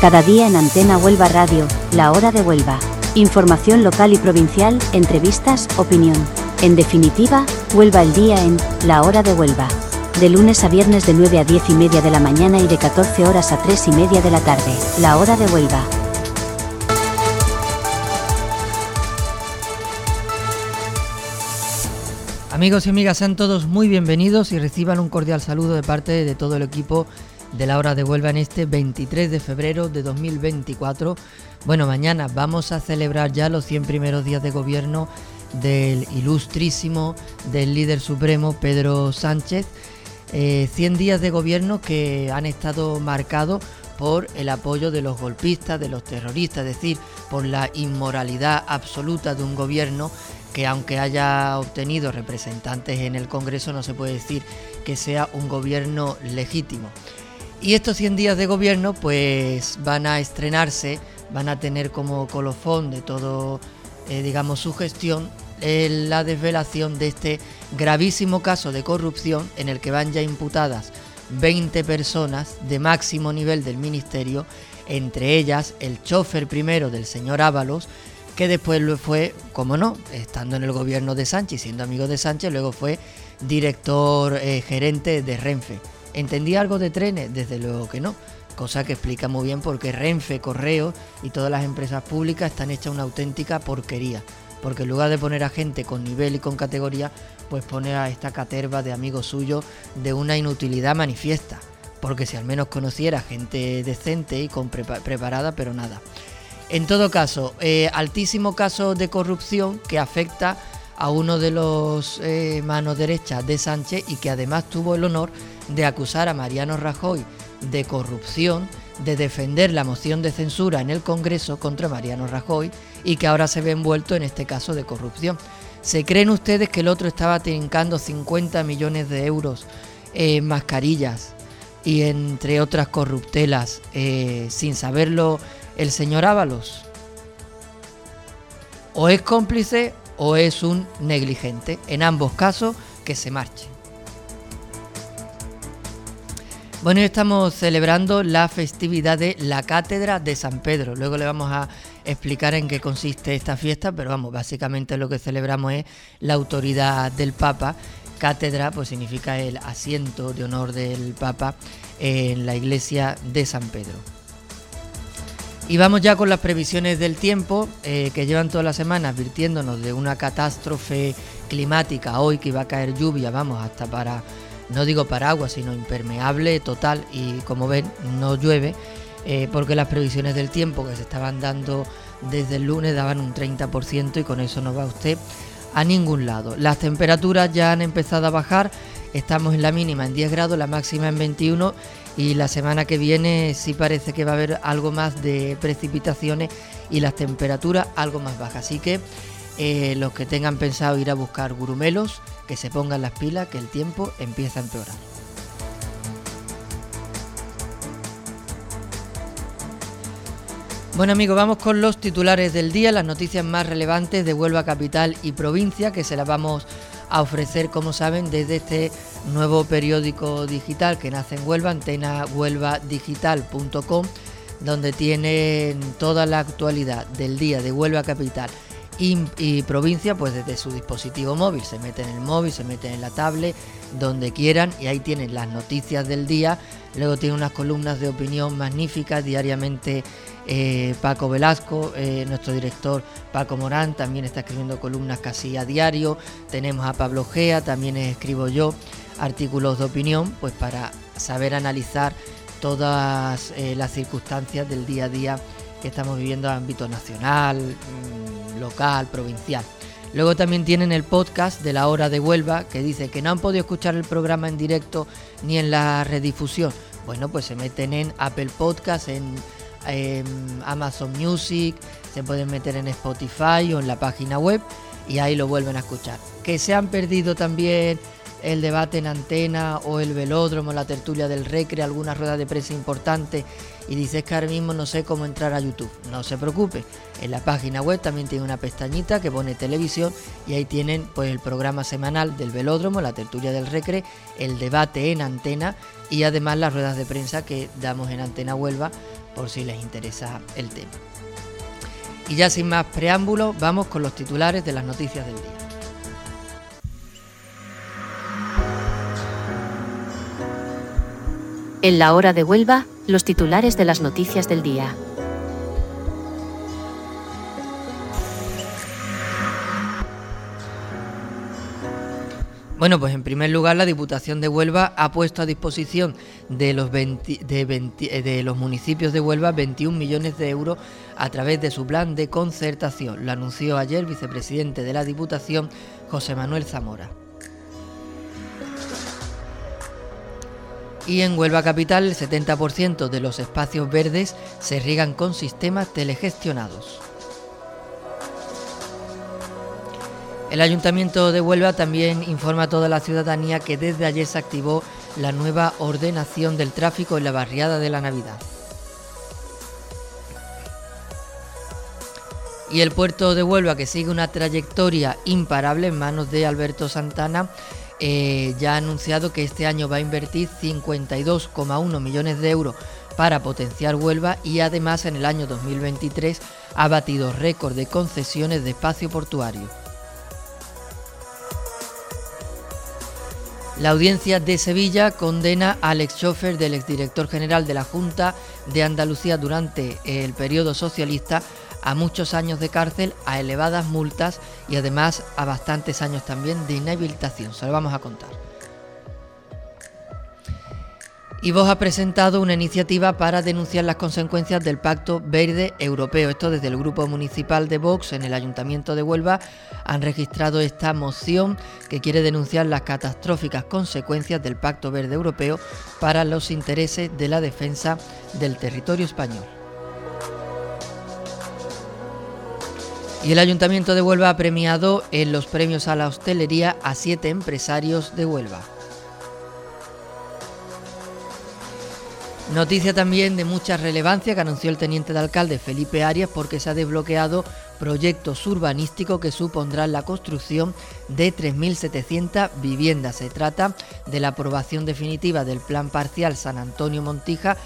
Cada día en Antena Huelva Radio, La Hora de Huelva. Información local y provincial, entrevistas, opinión. En definitiva, Huelva el día en La Hora de Huelva. De lunes a viernes de 9 a 10 y media de la mañana y de 14 horas a 3 y media de la tarde. La Hora de Huelva. Amigos y amigas, sean todos muy bienvenidos y reciban un cordial saludo de parte de todo el equipo de la hora de Huelva en este 23 de febrero de 2024. Bueno, mañana vamos a celebrar ya los 100 primeros días de gobierno del ilustrísimo, del líder supremo Pedro Sánchez. 100 eh, días de gobierno que han estado marcados por el apoyo de los golpistas, de los terroristas, es decir, por la inmoralidad absoluta de un gobierno que aunque haya obtenido representantes en el Congreso no se puede decir que sea un gobierno legítimo. Y estos 100 días de gobierno pues van a estrenarse, van a tener como colofón de todo, eh, digamos, su gestión la desvelación de este gravísimo caso de corrupción en el que van ya imputadas 20 personas de máximo nivel del ministerio, entre ellas el chofer primero del señor Ábalos, que después lo fue, como no, estando en el gobierno de Sánchez, siendo amigo de Sánchez, luego fue director eh, gerente de Renfe. ¿Entendía algo de trenes? Desde luego que no. Cosa que explica muy bien por qué Renfe, Correo y todas las empresas públicas están hechas una auténtica porquería. Porque en lugar de poner a gente con nivel y con categoría, pues pone a esta caterva de amigos suyos de una inutilidad manifiesta. Porque si al menos conociera gente decente y con preparada, pero nada. En todo caso, eh, altísimo caso de corrupción que afecta a uno de los eh, manos derechas de Sánchez y que además tuvo el honor de acusar a Mariano Rajoy de corrupción, de defender la moción de censura en el Congreso contra Mariano Rajoy y que ahora se ve envuelto en este caso de corrupción. ¿Se creen ustedes que el otro estaba trincando 50 millones de euros en mascarillas y entre otras corruptelas eh, sin saberlo el señor Ábalos? O es cómplice o es un negligente. En ambos casos, que se marche. Bueno, estamos celebrando la festividad de la Cátedra de San Pedro. Luego le vamos a explicar en qué consiste esta fiesta, pero vamos, básicamente lo que celebramos es la autoridad del Papa. Cátedra pues significa el asiento de honor del Papa en la iglesia de San Pedro. Y vamos ya con las previsiones del tiempo eh, que llevan toda la semana advirtiéndonos de una catástrofe climática. Hoy que va a caer lluvia, vamos, hasta para, no digo paraguas, sino impermeable total. Y como ven, no llueve, eh, porque las previsiones del tiempo que se estaban dando desde el lunes daban un 30% y con eso no va usted a ningún lado. Las temperaturas ya han empezado a bajar, estamos en la mínima en 10 grados, la máxima en 21 y la semana que viene sí parece que va a haber algo más de precipitaciones y las temperaturas algo más bajas. Así que eh, los que tengan pensado ir a buscar gurumelos, que se pongan las pilas, que el tiempo empieza a empeorar. Bueno amigos, vamos con los titulares del día, las noticias más relevantes de Huelva Capital y provincia, que se las vamos a ofrecer, como saben, desde este nuevo periódico digital que nace en Huelva, antenahuelvadigital.com, donde tienen toda la actualidad del día de Huelva Capital y, provincia, pues desde su dispositivo móvil. Se meten en el móvil, se meten en la tablet, donde quieran, y ahí tienen las noticias del día. Luego tiene unas columnas de opinión magníficas diariamente. Eh, Paco Velasco, eh, nuestro director Paco Morán, también está escribiendo columnas casi a diario. Tenemos a Pablo Gea, también escribo yo artículos de opinión, pues para saber analizar todas eh, las circunstancias del día a día que estamos viviendo a ámbito nacional, mm, local, provincial. Luego también tienen el podcast de la hora de Huelva que dice que no han podido escuchar el programa en directo ni en la redifusión. Bueno, pues se meten en Apple Podcast, en, Amazon Music, se pueden meter en Spotify o en la página web y ahí lo vuelven a escuchar. Que se han perdido también el debate en antena o el velódromo, la tertulia del recre, alguna rueda de prensa importante y dices que ahora mismo no sé cómo entrar a YouTube. No se preocupe, en la página web también tiene una pestañita que pone televisión y ahí tienen pues el programa semanal del velódromo, la tertulia del recre, el debate en antena y además las ruedas de prensa que damos en Antena Huelva por si les interesa el tema. Y ya sin más preámbulos, vamos con los titulares de las noticias del día. En la hora de Huelva, los titulares de las noticias del día. Bueno, pues en primer lugar la Diputación de Huelva ha puesto a disposición de los, eh, municipios de Huelva 21 millones de euros a través de su plan de concertación. Lo anunció ayer el vicepresidente de la Diputación, José Manuel Zamora. Y en Huelva Capital el 70% de los espacios verdes se riegan con sistemas telegestionados. El Ayuntamiento de Huelva también informa a toda la ciudadanía que desde ayer se activó la nueva ordenación del tráfico en la barriada de la Navidad. Y el puerto de Huelva, que sigue una trayectoria imparable en manos de Alberto Santana, eh, ya ha anunciado que este año va a invertir 52,1 millones de euros para potenciar Huelva y además en el año 2023 ha batido récord de concesiones de espacio portuario. La audiencia de Sevilla condena al ex chofer del exdirector general de la Junta de Andalucía durante el periodo socialista a muchos años de cárcel, a elevadas multas y además a bastantes años también de inhabilitación. Se lo vamos a contar. Y vos ha presentado una iniciativa para denunciar las consecuencias del Pacto Verde Europeo. Esto desde el Grupo Municipal de Vox en el Ayuntamiento de Huelva han registrado esta moción que quiere denunciar las catastróficas consecuencias del Pacto Verde Europeo para los intereses de la defensa del territorio español. Y el Ayuntamiento de Huelva ha premiado en los premios a la hostelería a siete empresarios de Huelva. Noticia también de mucha relevancia que anunció el teniente de alcalde Felipe Arias porque se ha desbloqueado proyectos urbanísticos que supondrán la construcción de 3.700 viviendas. Se trata de la aprobación definitiva del Plan Parcial San Antonio Montija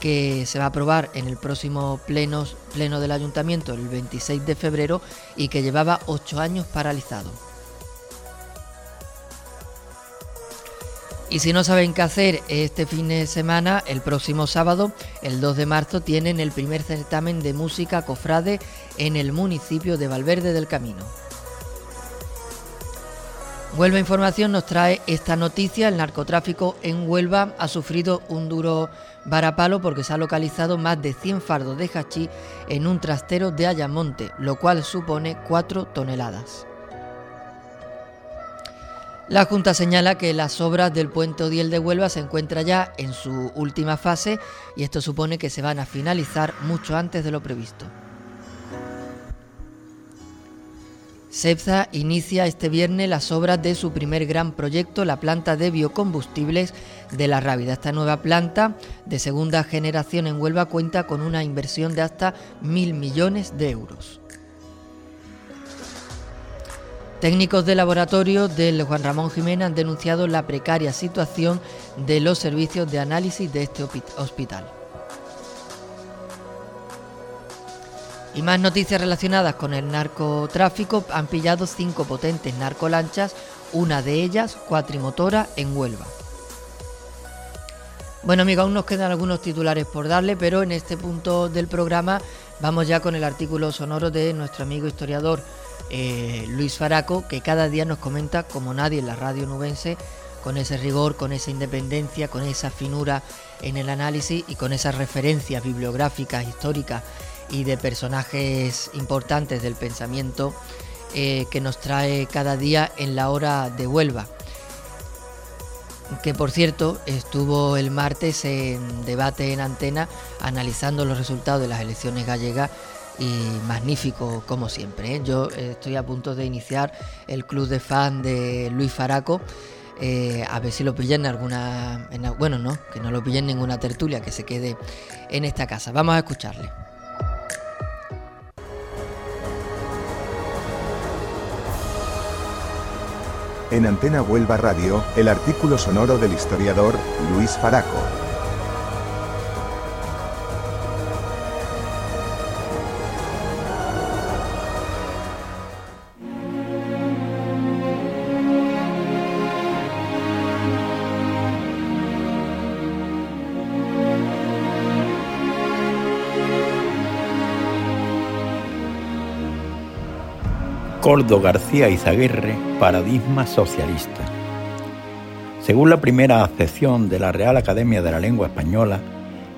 que se va a aprobar en el próximo pleno, pleno del ayuntamiento el 26 de febrero y que llevaba ocho años paralizado. Y si no saben qué hacer este fin de semana, el próximo sábado, el 2 de marzo, tienen el primer certamen de música cofrade en el municipio de Valverde del Camino. Huelva Información nos trae esta noticia. El narcotráfico en Huelva ha sufrido un duro varapalo porque se ha localizado más de 100 fardos de hachí en un trastero de Ayamonte, lo cual supone 4 toneladas. La Junta señala que las obras del puente Odiel de Huelva se encuentran ya en su última fase y esto supone que se van a finalizar mucho antes de lo previsto. SEPSA inicia este viernes las obras de su primer gran proyecto, la planta de biocombustibles de la Rábida. Esta nueva planta de segunda generación en Huelva cuenta con una inversión de hasta mil millones de euros. Técnicos de laboratorio del Juan Ramón Jiménez han denunciado la precaria situación de los servicios de análisis de este hospital. Y más noticias relacionadas con el narcotráfico han pillado cinco potentes narcolanchas, una de ellas cuatrimotora en Huelva. Bueno amigos, aún nos quedan algunos titulares por darle, pero en este punto del programa vamos ya con el artículo sonoro de nuestro amigo historiador eh, Luis Faraco, que cada día nos comenta como nadie en la radio nubense, con ese rigor, con esa independencia, con esa finura en el análisis y con esas referencias bibliográficas, históricas y de personajes importantes del pensamiento eh, que nos trae cada día en la hora de Huelva. Que por cierto estuvo el martes en debate en antena analizando los resultados de las elecciones gallegas y magnífico como siempre. ¿eh? Yo eh, estoy a punto de iniciar el club de fan de Luis Faraco. Eh, a ver si lo pillen en alguna. bueno, no, que no lo pillen en ninguna tertulia, que se quede en esta casa. Vamos a escucharle. En Antena Huelva Radio, el artículo sonoro del historiador Luis Faraco. Coldo García Izaguirre, Paradigma Socialista. Según la primera acepción de la Real Academia de la Lengua Española,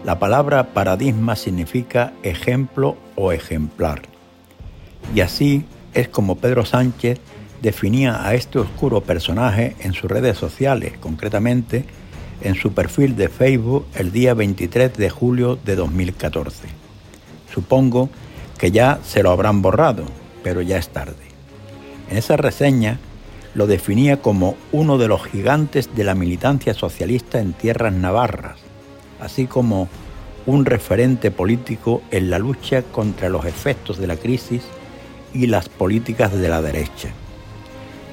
la palabra paradigma significa ejemplo o ejemplar. Y así es como Pedro Sánchez definía a este oscuro personaje en sus redes sociales, concretamente en su perfil de Facebook el día 23 de julio de 2014. Supongo que ya se lo habrán borrado, pero ya es tarde. En esa reseña lo definía como uno de los gigantes de la militancia socialista en tierras navarras, así como un referente político en la lucha contra los efectos de la crisis y las políticas de la derecha.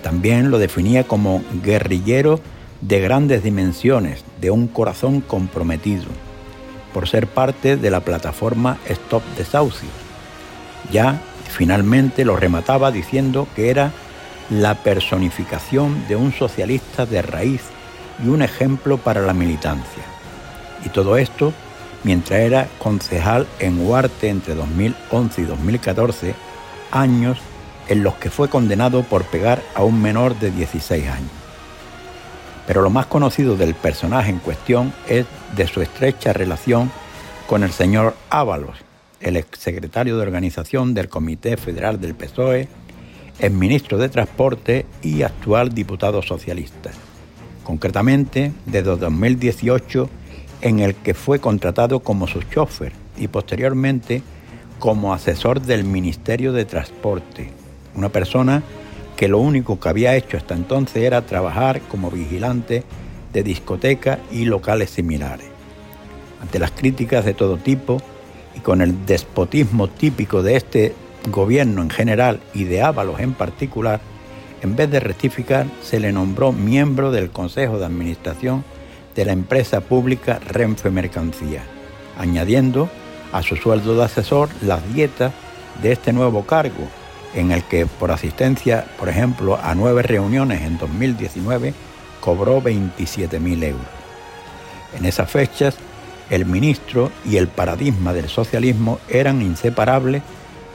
También lo definía como guerrillero de grandes dimensiones, de un corazón comprometido, por ser parte de la plataforma Stop Desahucios. Ya Finalmente lo remataba diciendo que era la personificación de un socialista de raíz y un ejemplo para la militancia. Y todo esto mientras era concejal en Huarte entre 2011 y 2014, años en los que fue condenado por pegar a un menor de 16 años. Pero lo más conocido del personaje en cuestión es de su estrecha relación con el señor Ábalos, el exsecretario de organización del Comité Federal del PSOE, es ministro de Transporte y actual diputado socialista. Concretamente, desde 2018, en el que fue contratado como su chofer y posteriormente como asesor del Ministerio de Transporte, una persona que lo único que había hecho hasta entonces era trabajar como vigilante de discotecas y locales similares. Ante las críticas de todo tipo, y con el despotismo típico de este gobierno en general y de Ábalos en particular, en vez de rectificar, se le nombró miembro del Consejo de Administración de la empresa pública Renfe Mercancía, añadiendo a su sueldo de asesor las dietas de este nuevo cargo, en el que por asistencia, por ejemplo, a nueve reuniones en 2019, cobró 27.000 euros. En esas fechas, el ministro y el paradigma del socialismo eran inseparables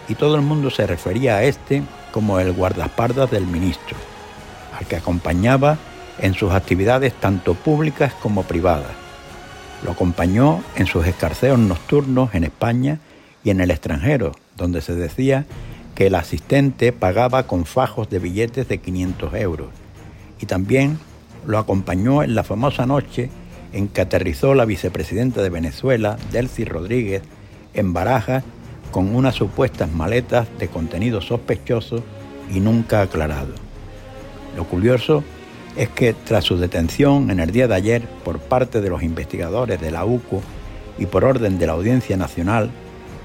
y todo el mundo se refería a este como el guardaespaldas del ministro, al que acompañaba en sus actividades tanto públicas como privadas. Lo acompañó en sus escarceos nocturnos en España y en el extranjero, donde se decía que el asistente pagaba con fajos de billetes de 500 euros. Y también lo acompañó en la famosa noche en que aterrizó la vicepresidenta de Venezuela, Delcy Rodríguez, en Barajas con unas supuestas maletas de contenido sospechoso y nunca aclarado. Lo curioso es que tras su detención en el día de ayer por parte de los investigadores de la UCO y por orden de la Audiencia Nacional,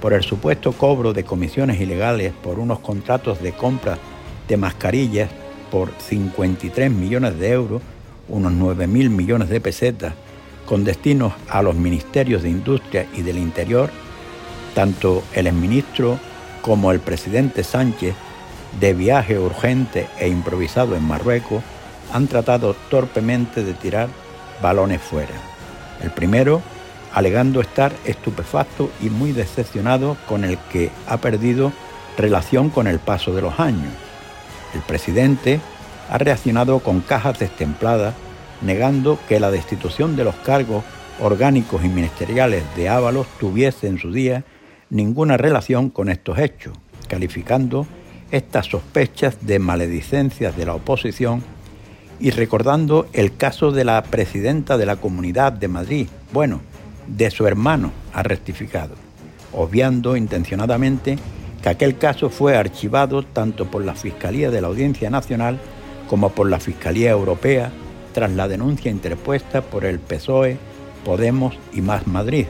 por el supuesto cobro de comisiones ilegales por unos contratos de compra de mascarillas por 53 millones de euros, unos 9 mil millones de pesetas, con destinos a los ministerios de Industria y del Interior, tanto el exministro como el presidente Sánchez, de viaje urgente e improvisado en Marruecos, han tratado torpemente de tirar balones fuera. El primero, alegando estar estupefacto y muy decepcionado con el que ha perdido relación con el paso de los años. El presidente ha reaccionado con cajas destempladas negando que la destitución de los cargos orgánicos y ministeriales de Ábalos tuviese en su día ninguna relación con estos hechos, calificando estas sospechas de maledicencias de la oposición y recordando el caso de la presidenta de la Comunidad de Madrid, bueno, de su hermano, ha rectificado, obviando intencionadamente que aquel caso fue archivado tanto por la Fiscalía de la Audiencia Nacional como por la Fiscalía Europea tras la denuncia interpuesta por el PSOE, Podemos y Más Madrid,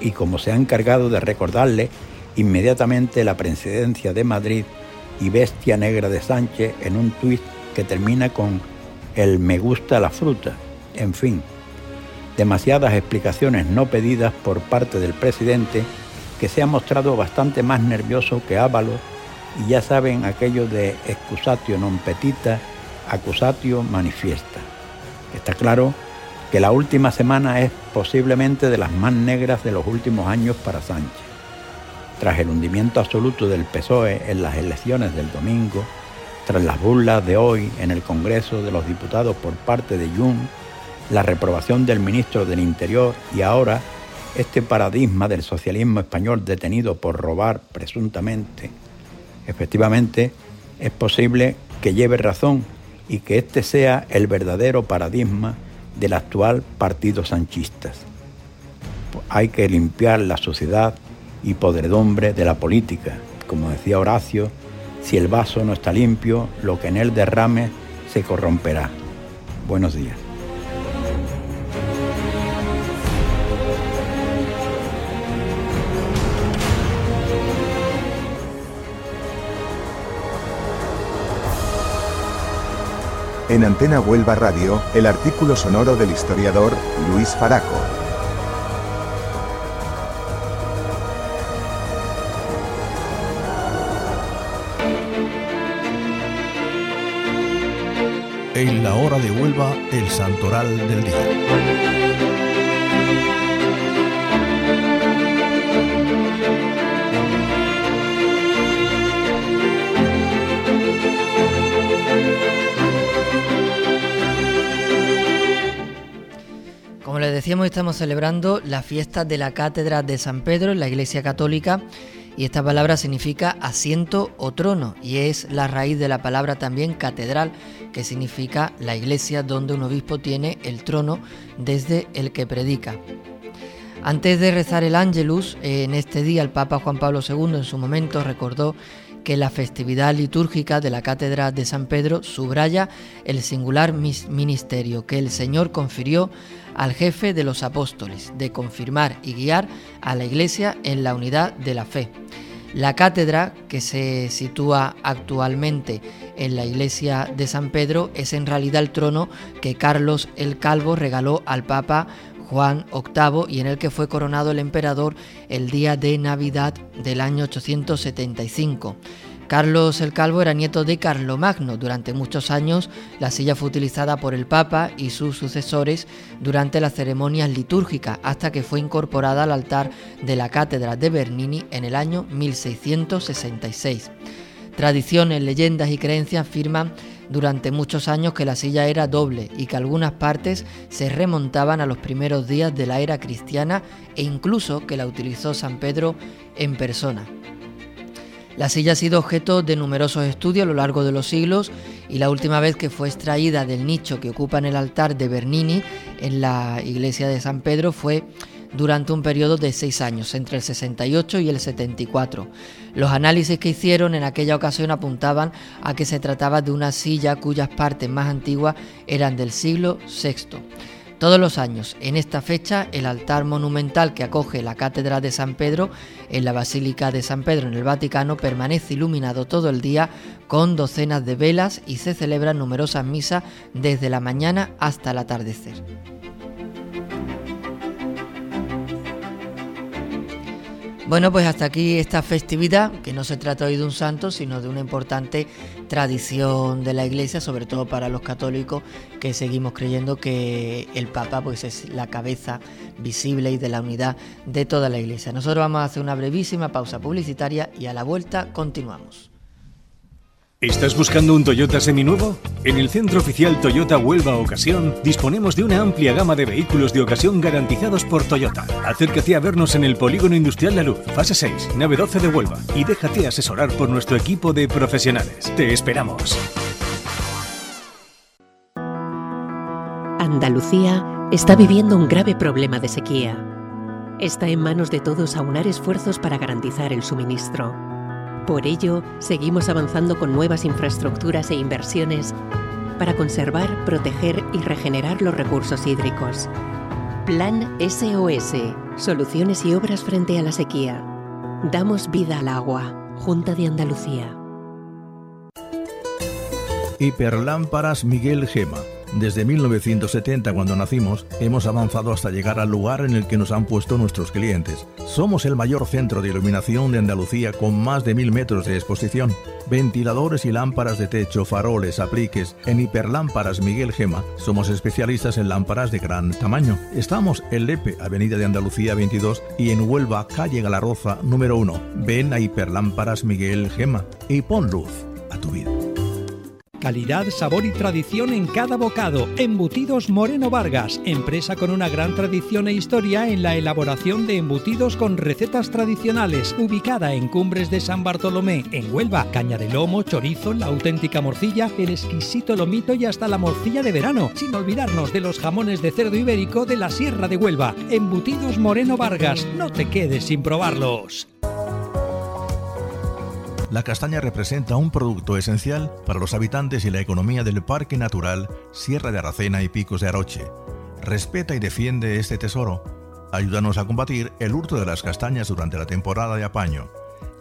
y, como se ha encargado de recordarle inmediatamente la presidencia de Madrid y bestia negra de Sánchez en un tuit que termina con el me gusta la fruta. En fin, demasiadas explicaciones no pedidas por parte del presidente que se ha mostrado bastante más nervioso que Ábalos y ya saben aquello de excusatio non petita acusatio manifiesta. Está claro que la última semana es posiblemente de las más negras de los últimos años para Sánchez. tras el hundimiento absoluto del PSOE en las elecciones del domingo, tras las burlas de hoy en el Congreso de los Diputados por parte de Jun, la reprobación del ministro del Interior y ahora este paradigma del socialismo español detenido por robar presuntamente, efectivamente es posible que lleve razón y que este sea el verdadero paradigma del actual partido sanchista. Hay que limpiar la sociedad y podredumbre de la política. Como decía Horacio, si el vaso no está limpio, lo que en él derrame se corromperá. Buenos días. En Antena Huelva Radio, el artículo sonoro del historiador Luis Faraco. En la hora de Huelva, el santoral del día. Decíamos, estamos celebrando la fiesta de la Cátedra de San Pedro en la Iglesia Católica y esta palabra significa asiento o trono y es la raíz de la palabra también catedral, que significa la iglesia donde un obispo tiene el trono desde el que predica. Antes de rezar el Ángelus, en este día el Papa Juan Pablo II en su momento recordó que la festividad litúrgica de la Cátedra de San Pedro subraya el singular ministerio que el Señor confirió al jefe de los apóstoles de confirmar y guiar a la Iglesia en la unidad de la fe. La cátedra, que se sitúa actualmente en la iglesia de San Pedro, es en realidad el trono que Carlos el Calvo regaló al Papa Juan VIII y en el que fue coronado el emperador el día de Navidad del año 875. Carlos el Calvo era nieto de Carlomagno. Durante muchos años la silla fue utilizada por el Papa y sus sucesores durante las ceremonias litúrgicas hasta que fue incorporada al altar de la Cátedra de Bernini en el año 1666. Tradiciones, leyendas y creencias afirman durante muchos años que la silla era doble y que algunas partes se remontaban a los primeros días de la era cristiana e incluso que la utilizó San Pedro en persona. La silla ha sido objeto de numerosos estudios a lo largo de los siglos y la última vez que fue extraída del nicho que ocupa en el altar de Bernini en la iglesia de San Pedro fue durante un periodo de seis años, entre el 68 y el 74. Los análisis que hicieron en aquella ocasión apuntaban a que se trataba de una silla cuyas partes más antiguas eran del siglo VI. Todos los años, en esta fecha, el altar monumental que acoge la Cátedra de San Pedro en la Basílica de San Pedro en el Vaticano permanece iluminado todo el día con docenas de velas y se celebran numerosas misas desde la mañana hasta el atardecer. Bueno, pues hasta aquí esta festividad, que no se trata hoy de un santo, sino de una importante tradición de la Iglesia, sobre todo para los católicos que seguimos creyendo que el Papa pues es la cabeza visible y de la unidad de toda la Iglesia. Nosotros vamos a hacer una brevísima pausa publicitaria y a la vuelta continuamos. ¿Estás buscando un Toyota seminuevo? En el Centro Oficial Toyota Huelva Ocasión disponemos de una amplia gama de vehículos de ocasión garantizados por Toyota. Acércate a vernos en el Polígono Industrial La Luz, fase 6, nave 12 de Huelva, y déjate asesorar por nuestro equipo de profesionales. Te esperamos. Andalucía está viviendo un grave problema de sequía. Está en manos de todos aunar esfuerzos para garantizar el suministro. Por ello, seguimos avanzando con nuevas infraestructuras e inversiones para conservar, proteger y regenerar los recursos hídricos. Plan SOS, soluciones y obras frente a la sequía. Damos vida al agua. Junta de Andalucía. Hiperlámparas Miguel Gema Desde 1970, cuando nacimos, hemos avanzado hasta llegar al lugar en el que nos han puesto nuestros clientes. Somos el mayor centro de iluminación de Andalucía con más de mil metros de exposición. Ventiladores y lámparas de techo, faroles, apliques. En hiperlámparas Miguel Gema somos especialistas en lámparas de gran tamaño. Estamos en Lepe, Avenida de Andalucía 22 y en Huelva, calle Galarroza número 1. Ven a hiperlámparas Miguel Gema y pon luz a tu vida. Calidad, sabor y tradición en cada bocado. Embutidos Moreno Vargas, empresa con una gran tradición e historia en la elaboración de embutidos con recetas tradicionales, ubicada en Cumbres de San Bartolomé, en Huelva. Caña de lomo, chorizo, la auténtica morcilla, el exquisito lomito y hasta la morcilla de verano, sin olvidarnos de los jamones de cerdo ibérico de la Sierra de Huelva. Embutidos Moreno Vargas, no te quedes sin probarlos la castaña representa un producto esencial para los habitantes y la economía del Parque Natural Sierra de Aracena y Picos de Aroche. Respeta y defiende este tesoro. Ayúdanos a combatir el hurto de las castañas durante la temporada de apaño.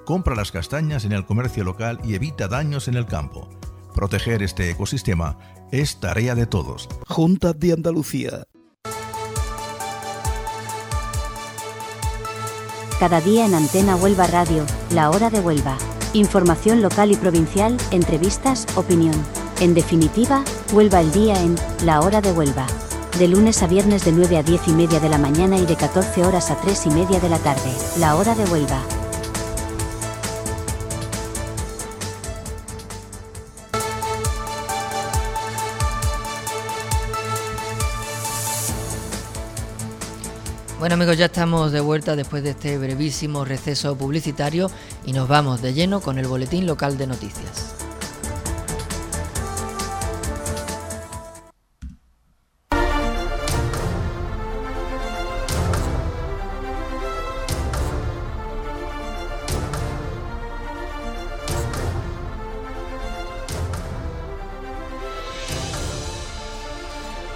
Compra las castañas en el comercio local y evita daños en el campo. Proteger este ecosistema es tarea de todos. Junta de Andalucía. Cada día en Antena Huelva Radio, la hora de Huelva. Información local y provincial, entrevistas, opinión. En definitiva, Huelva el día en La Hora de Huelva. De lunes a viernes de 9 a 10 y media de la mañana y de 14 horas a 3 y media de la tarde. La Hora de Huelva. Bueno amigos, ya estamos de vuelta después de este brevísimo receso publicitario y nos vamos de lleno con el boletín local de noticias.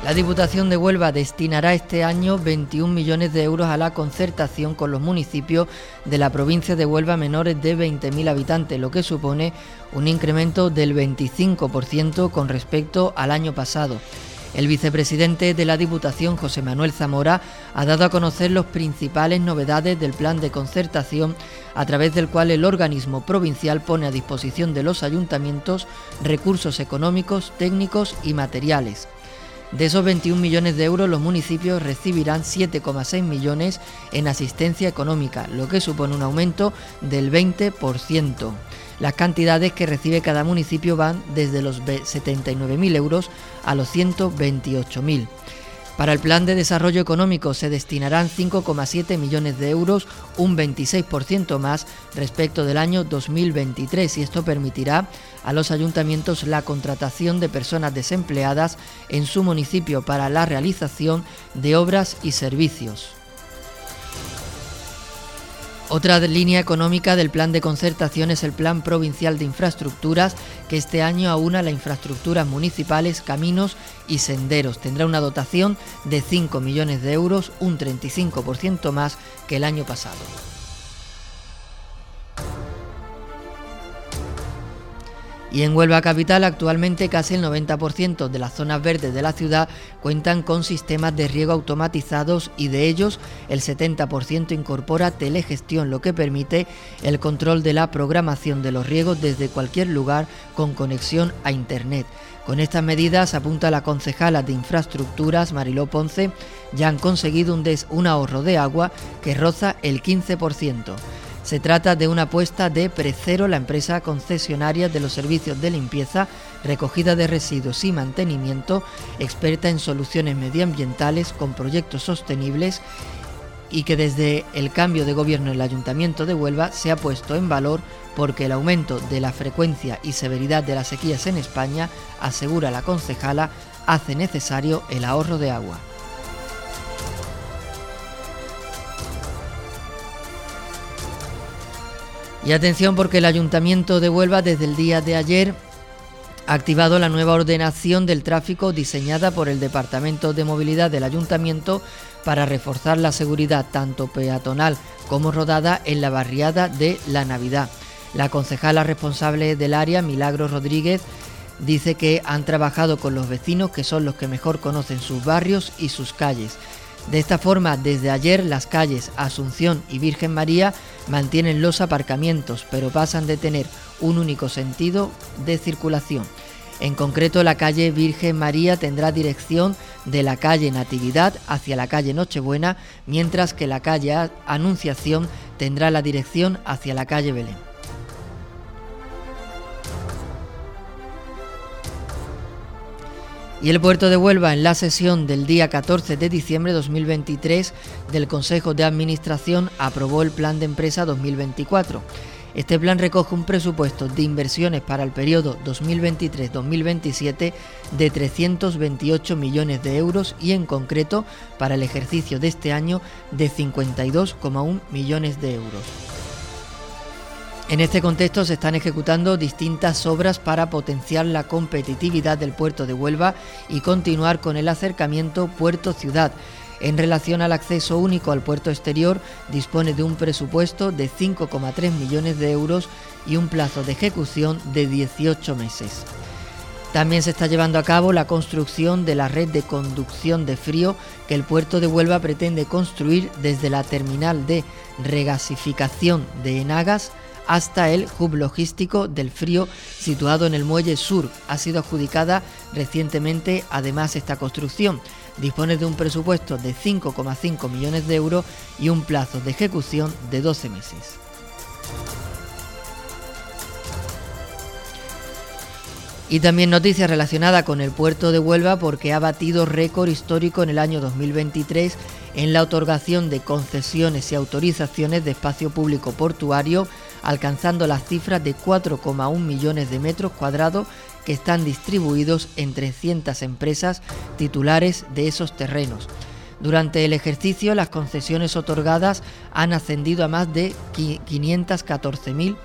La Diputación de Huelva destinará este año 21 millones de euros a la concertación con los municipios de la provincia de Huelva menores de 20.000 habitantes, lo que supone un incremento del 25% con respecto al año pasado. El vicepresidente de la Diputación, José Manuel Zamora, ha dado a conocer las principales novedades del plan de concertación, a través del cual el organismo provincial pone a disposición de los ayuntamientos recursos económicos, técnicos y materiales. De esos 21 millones de euros, los municipios recibirán 7,6 millones en asistencia económica, lo que supone un aumento del 20%. Las cantidades que recibe cada municipio van desde los 79.000 euros a los 128.000. Para el plan de desarrollo económico se destinarán 5,7 millones de euros, un 26% más respecto del año 2023 y esto permitirá a los ayuntamientos la contratación de personas desempleadas en su municipio para la realización de obras y servicios. Otra línea económica del plan de concertación es el Plan Provincial de Infraestructuras, que este año aúna las infraestructuras municipales, caminos y senderos. Tendrá una dotación de 5 millones de euros, un 35% más que el año pasado. Y en Huelva Capital actualmente casi el 90% de las zonas verdes de la ciudad cuentan con sistemas de riego automatizados y de ellos el 70% incorpora telegestión, lo que permite el control de la programación de los riegos desde cualquier lugar con conexión a Internet. Con estas medidas, apunta la concejala de Infraestructuras, Mariló Ponce, ya han conseguido un, un ahorro de agua que roza el 15%. Se trata de una apuesta de Precero, la empresa concesionaria de los servicios de limpieza, recogida de residuos y mantenimiento, experta en soluciones medioambientales con proyectos sostenibles y que desde el cambio de gobierno en el Ayuntamiento de Huelva se ha puesto en valor porque el aumento de la frecuencia y severidad de las sequías en España, asegura la concejala, hace necesario el ahorro de agua. Y atención porque el Ayuntamiento de Huelva desde el día de ayer ha activado la nueva ordenación del tráfico diseñada por el Departamento de Movilidad del Ayuntamiento para reforzar la seguridad tanto peatonal como rodada en la barriada de La Navidad. La concejala responsable del área, Milagro Rodríguez, dice que han trabajado con los vecinos que son los que mejor conocen sus barrios y sus calles. De esta forma, desde ayer las calles Asunción y Virgen María mantienen los aparcamientos, pero pasan de tener un único sentido de circulación. En concreto, la calle Virgen María tendrá dirección de la calle Natividad hacia la calle Nochebuena, mientras que la calle Anunciación tendrá la dirección hacia la calle Belén. Y el puerto de Huelva en la sesión del día 14 de diciembre de 2023 del Consejo de Administración aprobó el Plan de Empresa 2024. Este plan recoge un presupuesto de inversiones para el periodo 2023-2027 de 328 millones de euros y en concreto para el ejercicio de este año de 52,1 millones de euros. En este contexto se están ejecutando distintas obras para potenciar la competitividad del puerto de Huelva y continuar con el acercamiento puerto-ciudad. En relación al acceso único al puerto exterior, dispone de un presupuesto de 5,3 millones de euros y un plazo de ejecución de 18 meses. También se está llevando a cabo la construcción de la red de conducción de frío que el puerto de Huelva pretende construir desde la terminal de regasificación de Enagas hasta el hub logístico del frío situado en el muelle sur. Ha sido adjudicada recientemente además esta construcción. Dispone de un presupuesto de 5,5 millones de euros y un plazo de ejecución de 12 meses. Y también noticias relacionadas con el puerto de Huelva porque ha batido récord histórico en el año 2023 en la otorgación de concesiones y autorizaciones de espacio público portuario, alcanzando las cifras de 4,1 millones de metros cuadrados que están distribuidos en 300 empresas titulares de esos terrenos. Durante el ejercicio, las concesiones otorgadas han ascendido a más de 514.000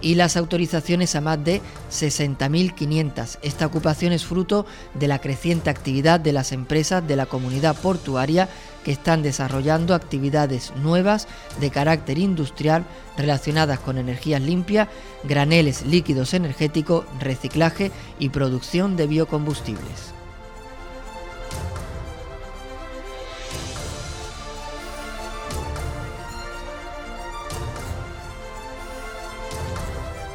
y las autorizaciones a más de 60.500. Esta ocupación es fruto de la creciente actividad de las empresas de la comunidad portuaria que están desarrollando actividades nuevas de carácter industrial relacionadas con energías limpias, graneles líquidos energéticos, reciclaje y producción de biocombustibles.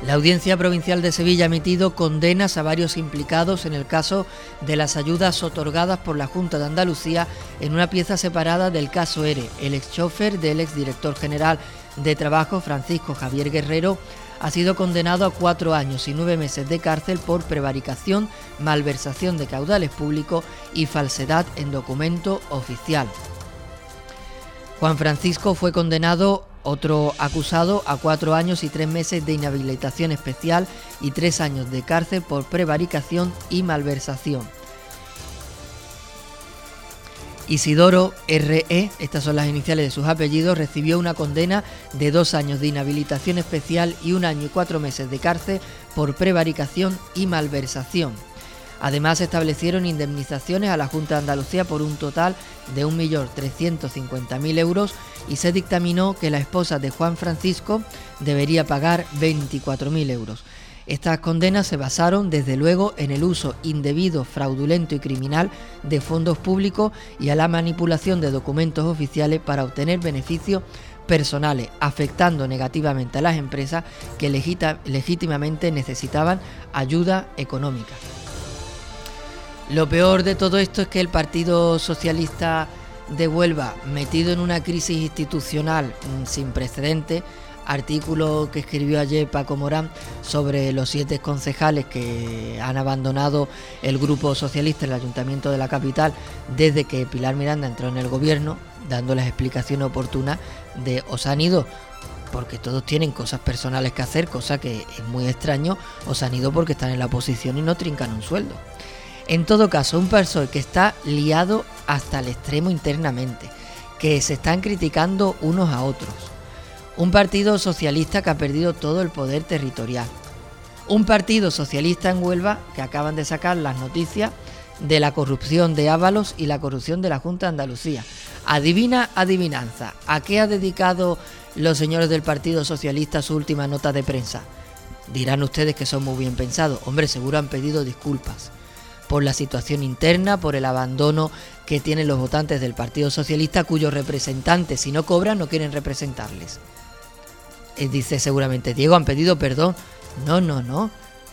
La Audiencia Provincial de Sevilla ha emitido condenas a varios implicados en el caso de las ayudas otorgadas por la Junta de Andalucía en una pieza separada del caso ERE. El ex chofer del exdirector general de Trabajo, Francisco Javier Guerrero, ha sido condenado a cuatro años y nueve meses de cárcel por prevaricación, malversación de caudales públicos y falsedad en documento oficial. Juan Francisco fue condenado otro acusado a cuatro años y tres meses de inhabilitación especial y tres años de cárcel por prevaricación y malversación. Isidoro R.E., estas son las iniciales de sus apellidos, recibió una condena de dos años de inhabilitación especial y un año y cuatro meses de cárcel por prevaricación y malversación. Además, se establecieron indemnizaciones a la Junta de Andalucía por un total de 1.350.000 euros y se dictaminó que la esposa de Juan Francisco debería pagar 24.000 euros. Estas condenas se basaron desde luego en el uso indebido, fraudulento y criminal de fondos públicos y a la manipulación de documentos oficiales para obtener beneficios personales, afectando negativamente a las empresas que legítimamente necesitaban ayuda económica. Lo peor de todo esto es que el Partido Socialista de Huelva, metido en una crisis institucional mm, sin precedentes, artículo que escribió ayer Paco Morán sobre los siete concejales que han abandonado el grupo socialista en el ayuntamiento de la capital desde que Pilar Miranda entró en el gobierno, dando las explicaciones oportunas de os han ido porque todos tienen cosas personales que hacer, cosa que es muy extraño, os han ido porque están en la oposición y no trincan un sueldo. En todo caso, un PSOE que está liado hasta el extremo internamente, que se están criticando unos a otros. Un partido socialista que ha perdido todo el poder territorial. Un partido socialista en Huelva que acaban de sacar las noticias de la corrupción de Ábalos y la corrupción de la Junta de Andalucía. Adivina, adivinanza, ¿a qué ha dedicado los señores del Partido Socialista su última nota de prensa? Dirán ustedes que son muy bien pensados. Hombre, seguro han pedido disculpas por la situación interna, por el abandono que tienen los votantes del Partido Socialista, cuyos representantes, si no cobran, no quieren representarles. Eh, dice seguramente, Diego, han pedido perdón. No, no, no.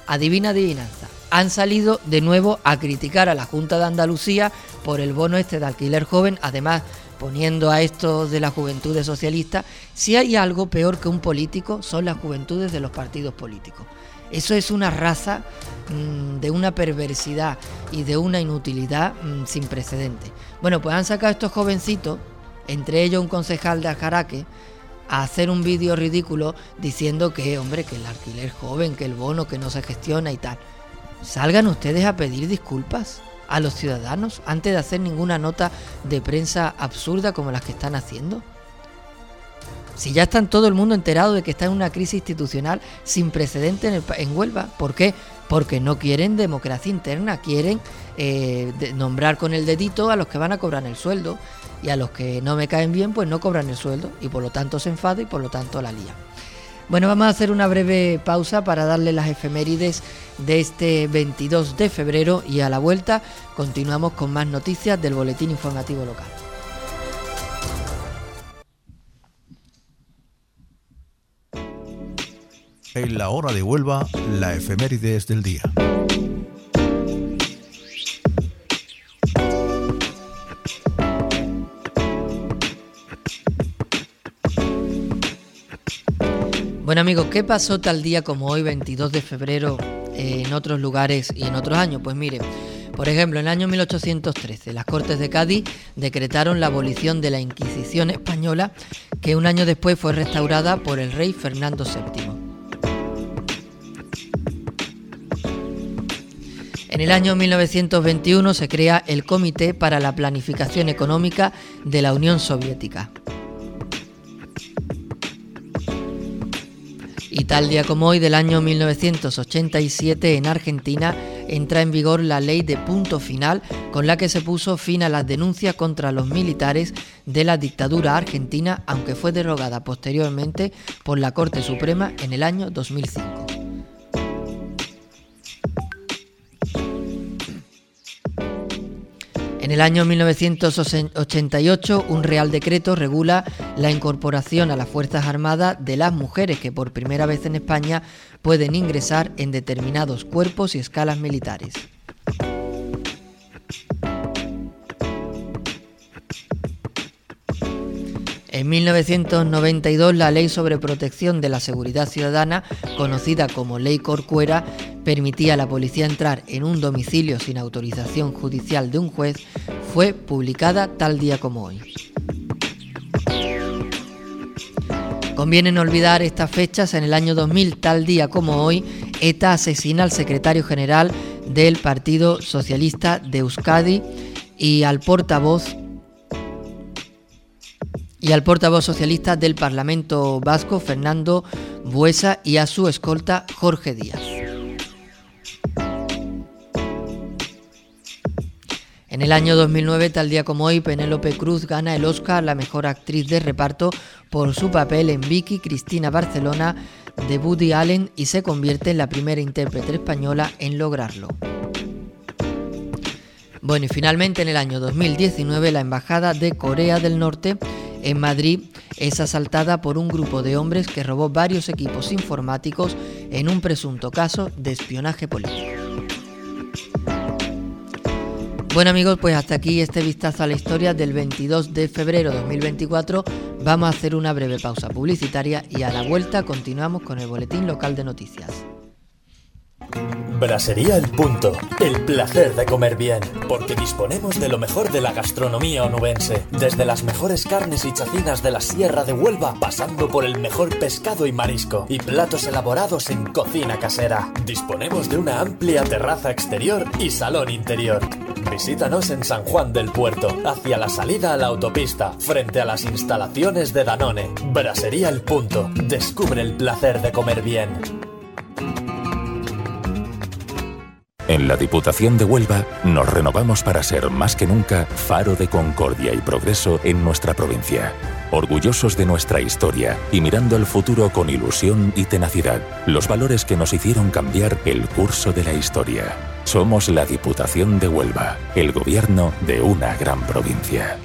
Adivina adivinanza. Han salido de nuevo a criticar a la Junta de Andalucía por el bono este de alquiler joven, además poniendo a estos de las juventudes socialistas, si hay algo peor que un político son las juventudes de los partidos políticos. Eso es una raza mm, de una perversidad y de una inutilidad mm, sin precedentes. Bueno, pues han sacado estos jovencitos, entre ellos un concejal de Ajaraque, a hacer un vídeo ridículo diciendo que, hombre, que el alquiler joven, que el bono, que no se gestiona y tal. Salgan ustedes a pedir disculpas a los ciudadanos antes de hacer ninguna nota de prensa absurda como las que están haciendo. Si ya están todo el mundo enterado de que está en una crisis institucional sin precedente en, Huelva. ¿Por qué? Porque no quieren democracia interna, quieren eh, nombrar con el dedito a los que van a cobrar el sueldo y a los que no me caen bien pues no cobran el sueldo y por lo tanto se enfada y por lo tanto la lía. Bueno, vamos a hacer una breve pausa para darle las efemérides de este 22 de febrero y a la vuelta continuamos con más noticias del Boletín Informativo Local. En la hora de Huelva, la efemérides del día. Bueno amigos, ¿qué pasó tal día como hoy, 22 de febrero, en otros lugares y en otros años? Pues mire, por ejemplo, en el año 1813 las Cortes de Cádiz decretaron la abolición de la Inquisición española, que un año después fue restaurada por el rey Fernando VII. En el año 1921 se crea el Comité para la Planificación Económica de la Unión Soviética. Y tal día como hoy del año 1987 en Argentina entra en vigor la ley de punto final con la que se puso fin a las denuncias contra los militares de la dictadura argentina, aunque fue derogada posteriormente por la Corte Suprema en el año 2005. En el año 1988, un Real Decreto regula la incorporación a las Fuerzas Armadas de las mujeres que por primera vez en España pueden ingresar en determinados cuerpos y escalas militares. En 1992, la Ley sobre Protección de la Seguridad Ciudadana, conocida como Ley Corcuera, permitía a la policía entrar en un domicilio sin autorización judicial de un juez, fue publicada tal día como hoy. Conviene no olvidar estas fechas. En el año 2000, tal día como hoy, ETA asesina al secretario general del Partido Socialista de Euskadi y al portavoz y al portavoz socialista del Parlamento Vasco, Fernando Buesa, y a su escolta, Jorge Díaz. En el año 2009, tal día como hoy, Penélope Cruz gana el Oscar a la mejor actriz de reparto por su papel en Vicky Cristina Barcelona de Woody Allen y se convierte en la primera intérprete española en lograrlo. Bueno, y finalmente en el año 2019 la Embajada de Corea del Norte en Madrid es asaltada por un grupo de hombres que robó varios equipos informáticos en un presunto caso de espionaje político. Bueno amigos, pues hasta aquí este vistazo a la historia del 22 de febrero de 2024. Vamos a hacer una breve pausa publicitaria y a la vuelta continuamos con el boletín local de noticias. Brasería El Punto, el placer de comer bien, porque disponemos de lo mejor de la gastronomía onubense, desde las mejores carnes y chacinas de la Sierra de Huelva, pasando por el mejor pescado y marisco, y platos elaborados en cocina casera. Disponemos de una amplia terraza exterior y salón interior. Visítanos en San Juan del Puerto, hacia la salida a la autopista, frente a las instalaciones de Danone. Brasería El Punto, descubre el placer de comer bien. En la Diputación de Huelva nos renovamos para ser más que nunca faro de concordia y progreso en nuestra provincia. Orgullosos de nuestra historia y mirando al futuro con ilusión y tenacidad, los valores que nos hicieron cambiar el curso de la historia. Somos la Diputación de Huelva, el gobierno de una gran provincia.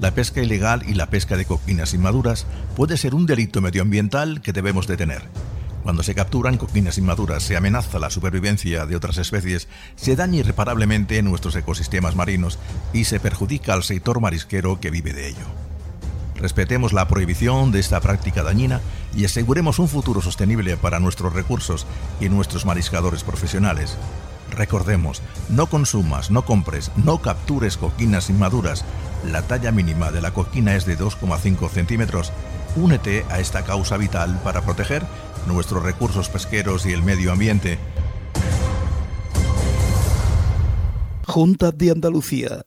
La pesca ilegal y la pesca de coquinas inmaduras puede ser un delito medioambiental que debemos detener. Cuando se capturan coquinas inmaduras, se amenaza la supervivencia de otras especies, se daña irreparablemente nuestros ecosistemas marinos y se perjudica al sector marisquero que vive de ello. Respetemos la prohibición de esta práctica dañina y aseguremos un futuro sostenible para nuestros recursos y nuestros mariscadores profesionales. Recordemos, no consumas, no compres, no captures coquinas inmaduras. La talla mínima de la coquina es de 2,5 centímetros. Únete a esta causa vital para proteger nuestros recursos pesqueros y el medio ambiente. Junta de Andalucía.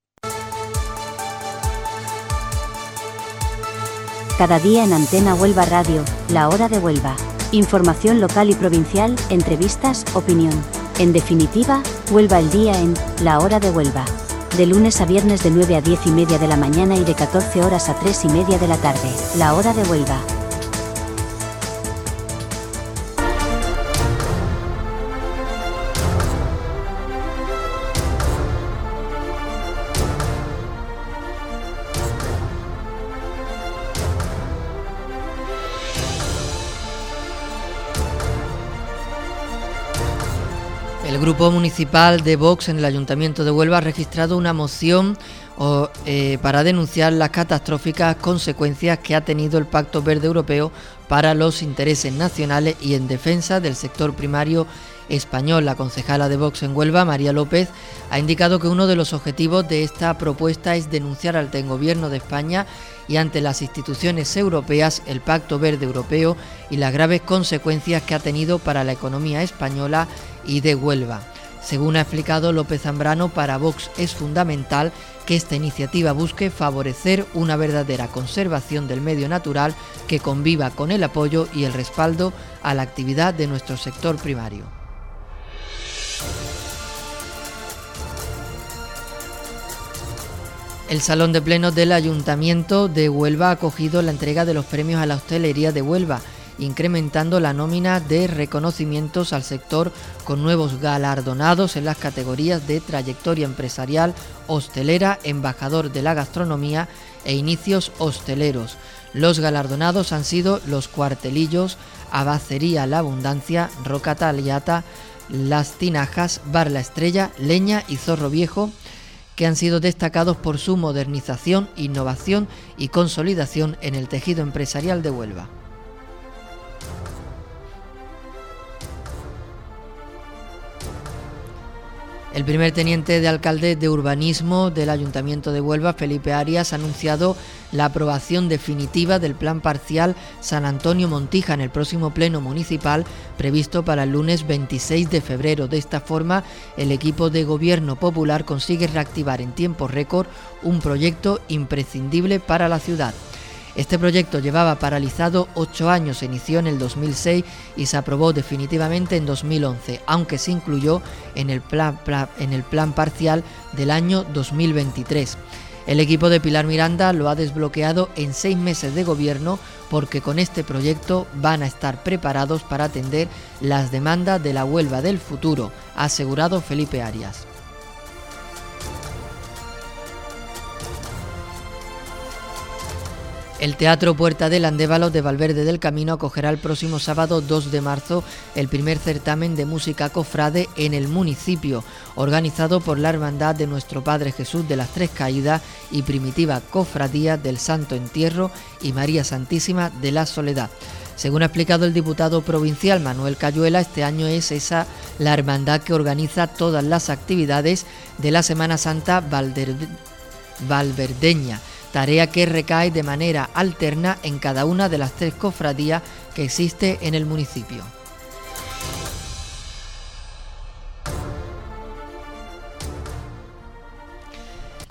Cada día en Antena Huelva Radio, La Hora de Huelva. Información local y provincial, entrevistas, opinión. En definitiva, Huelva el día en La Hora de Huelva. De lunes a viernes de 9 a 10 y media de la mañana y de 14 horas a 3 y media de la tarde. La Hora de Huelva. Grupo Municipal de Vox en el Ayuntamiento de Huelva ha registrado una moción eh, para denunciar las catastróficas consecuencias que ha tenido el Pacto Verde Europeo para los intereses nacionales y en defensa del sector primario español. La concejala de Vox en Huelva, María López, ha indicado que uno de los objetivos de esta propuesta es denunciar al Gobierno de España y ante las instituciones europeas el Pacto Verde Europeo y las graves consecuencias que ha tenido para la economía española y de Huelva. Según ha explicado López Zambrano, para Vox es fundamental que esta iniciativa busque favorecer una verdadera conservación del medio natural que conviva con el apoyo y el respaldo a la actividad de nuestro sector primario. El Salón de Plenos del Ayuntamiento de Huelva ha acogido la entrega de los premios a la hostelería de Huelva, incrementando la nómina de reconocimientos al sector con nuevos galardonados en las categorías de trayectoria empresarial, hostelera, embajador de la gastronomía e inicios hosteleros. Los galardonados han sido los cuartelillos, Abacería La Abundancia, Roca Taliata, Las Tinajas, Bar La Estrella, Leña y Zorro Viejo, que han sido destacados por su modernización, innovación y consolidación en el tejido empresarial de Huelva. El primer teniente de alcalde de urbanismo del Ayuntamiento de Huelva, Felipe Arias, ha anunciado la aprobación definitiva del plan parcial San Antonio Montija en el próximo pleno municipal previsto para el lunes 26 de febrero. De esta forma, el equipo de gobierno popular consigue reactivar en tiempo récord un proyecto imprescindible para la ciudad. Este proyecto llevaba paralizado ocho años, se inició en el 2006 y se aprobó definitivamente en 2011, aunque se incluyó en el plan, en el plan parcial del año 2023. El equipo de Pilar Miranda lo ha desbloqueado en seis meses de gobierno porque con este proyecto van a estar preparados para atender las demandas de la Huelva del futuro, ha asegurado Felipe Arias. El Teatro Puerta del Andévalo de Valverde del Camino acogerá el próximo sábado 2 de marzo el primer certamen de música cofrade en el municipio, organizado por la Hermandad de Nuestro Padre Jesús de las Tres Caídas y Primitiva Cofradía del Santo Entierro y María Santísima de la Soledad. Según ha explicado el diputado provincial Manuel Cayuela, este año es esa la hermandad que organiza todas las actividades de la Semana Santa valverdeña tarea que recae de manera alterna en cada una de las tres cofradías que existe en el municipio.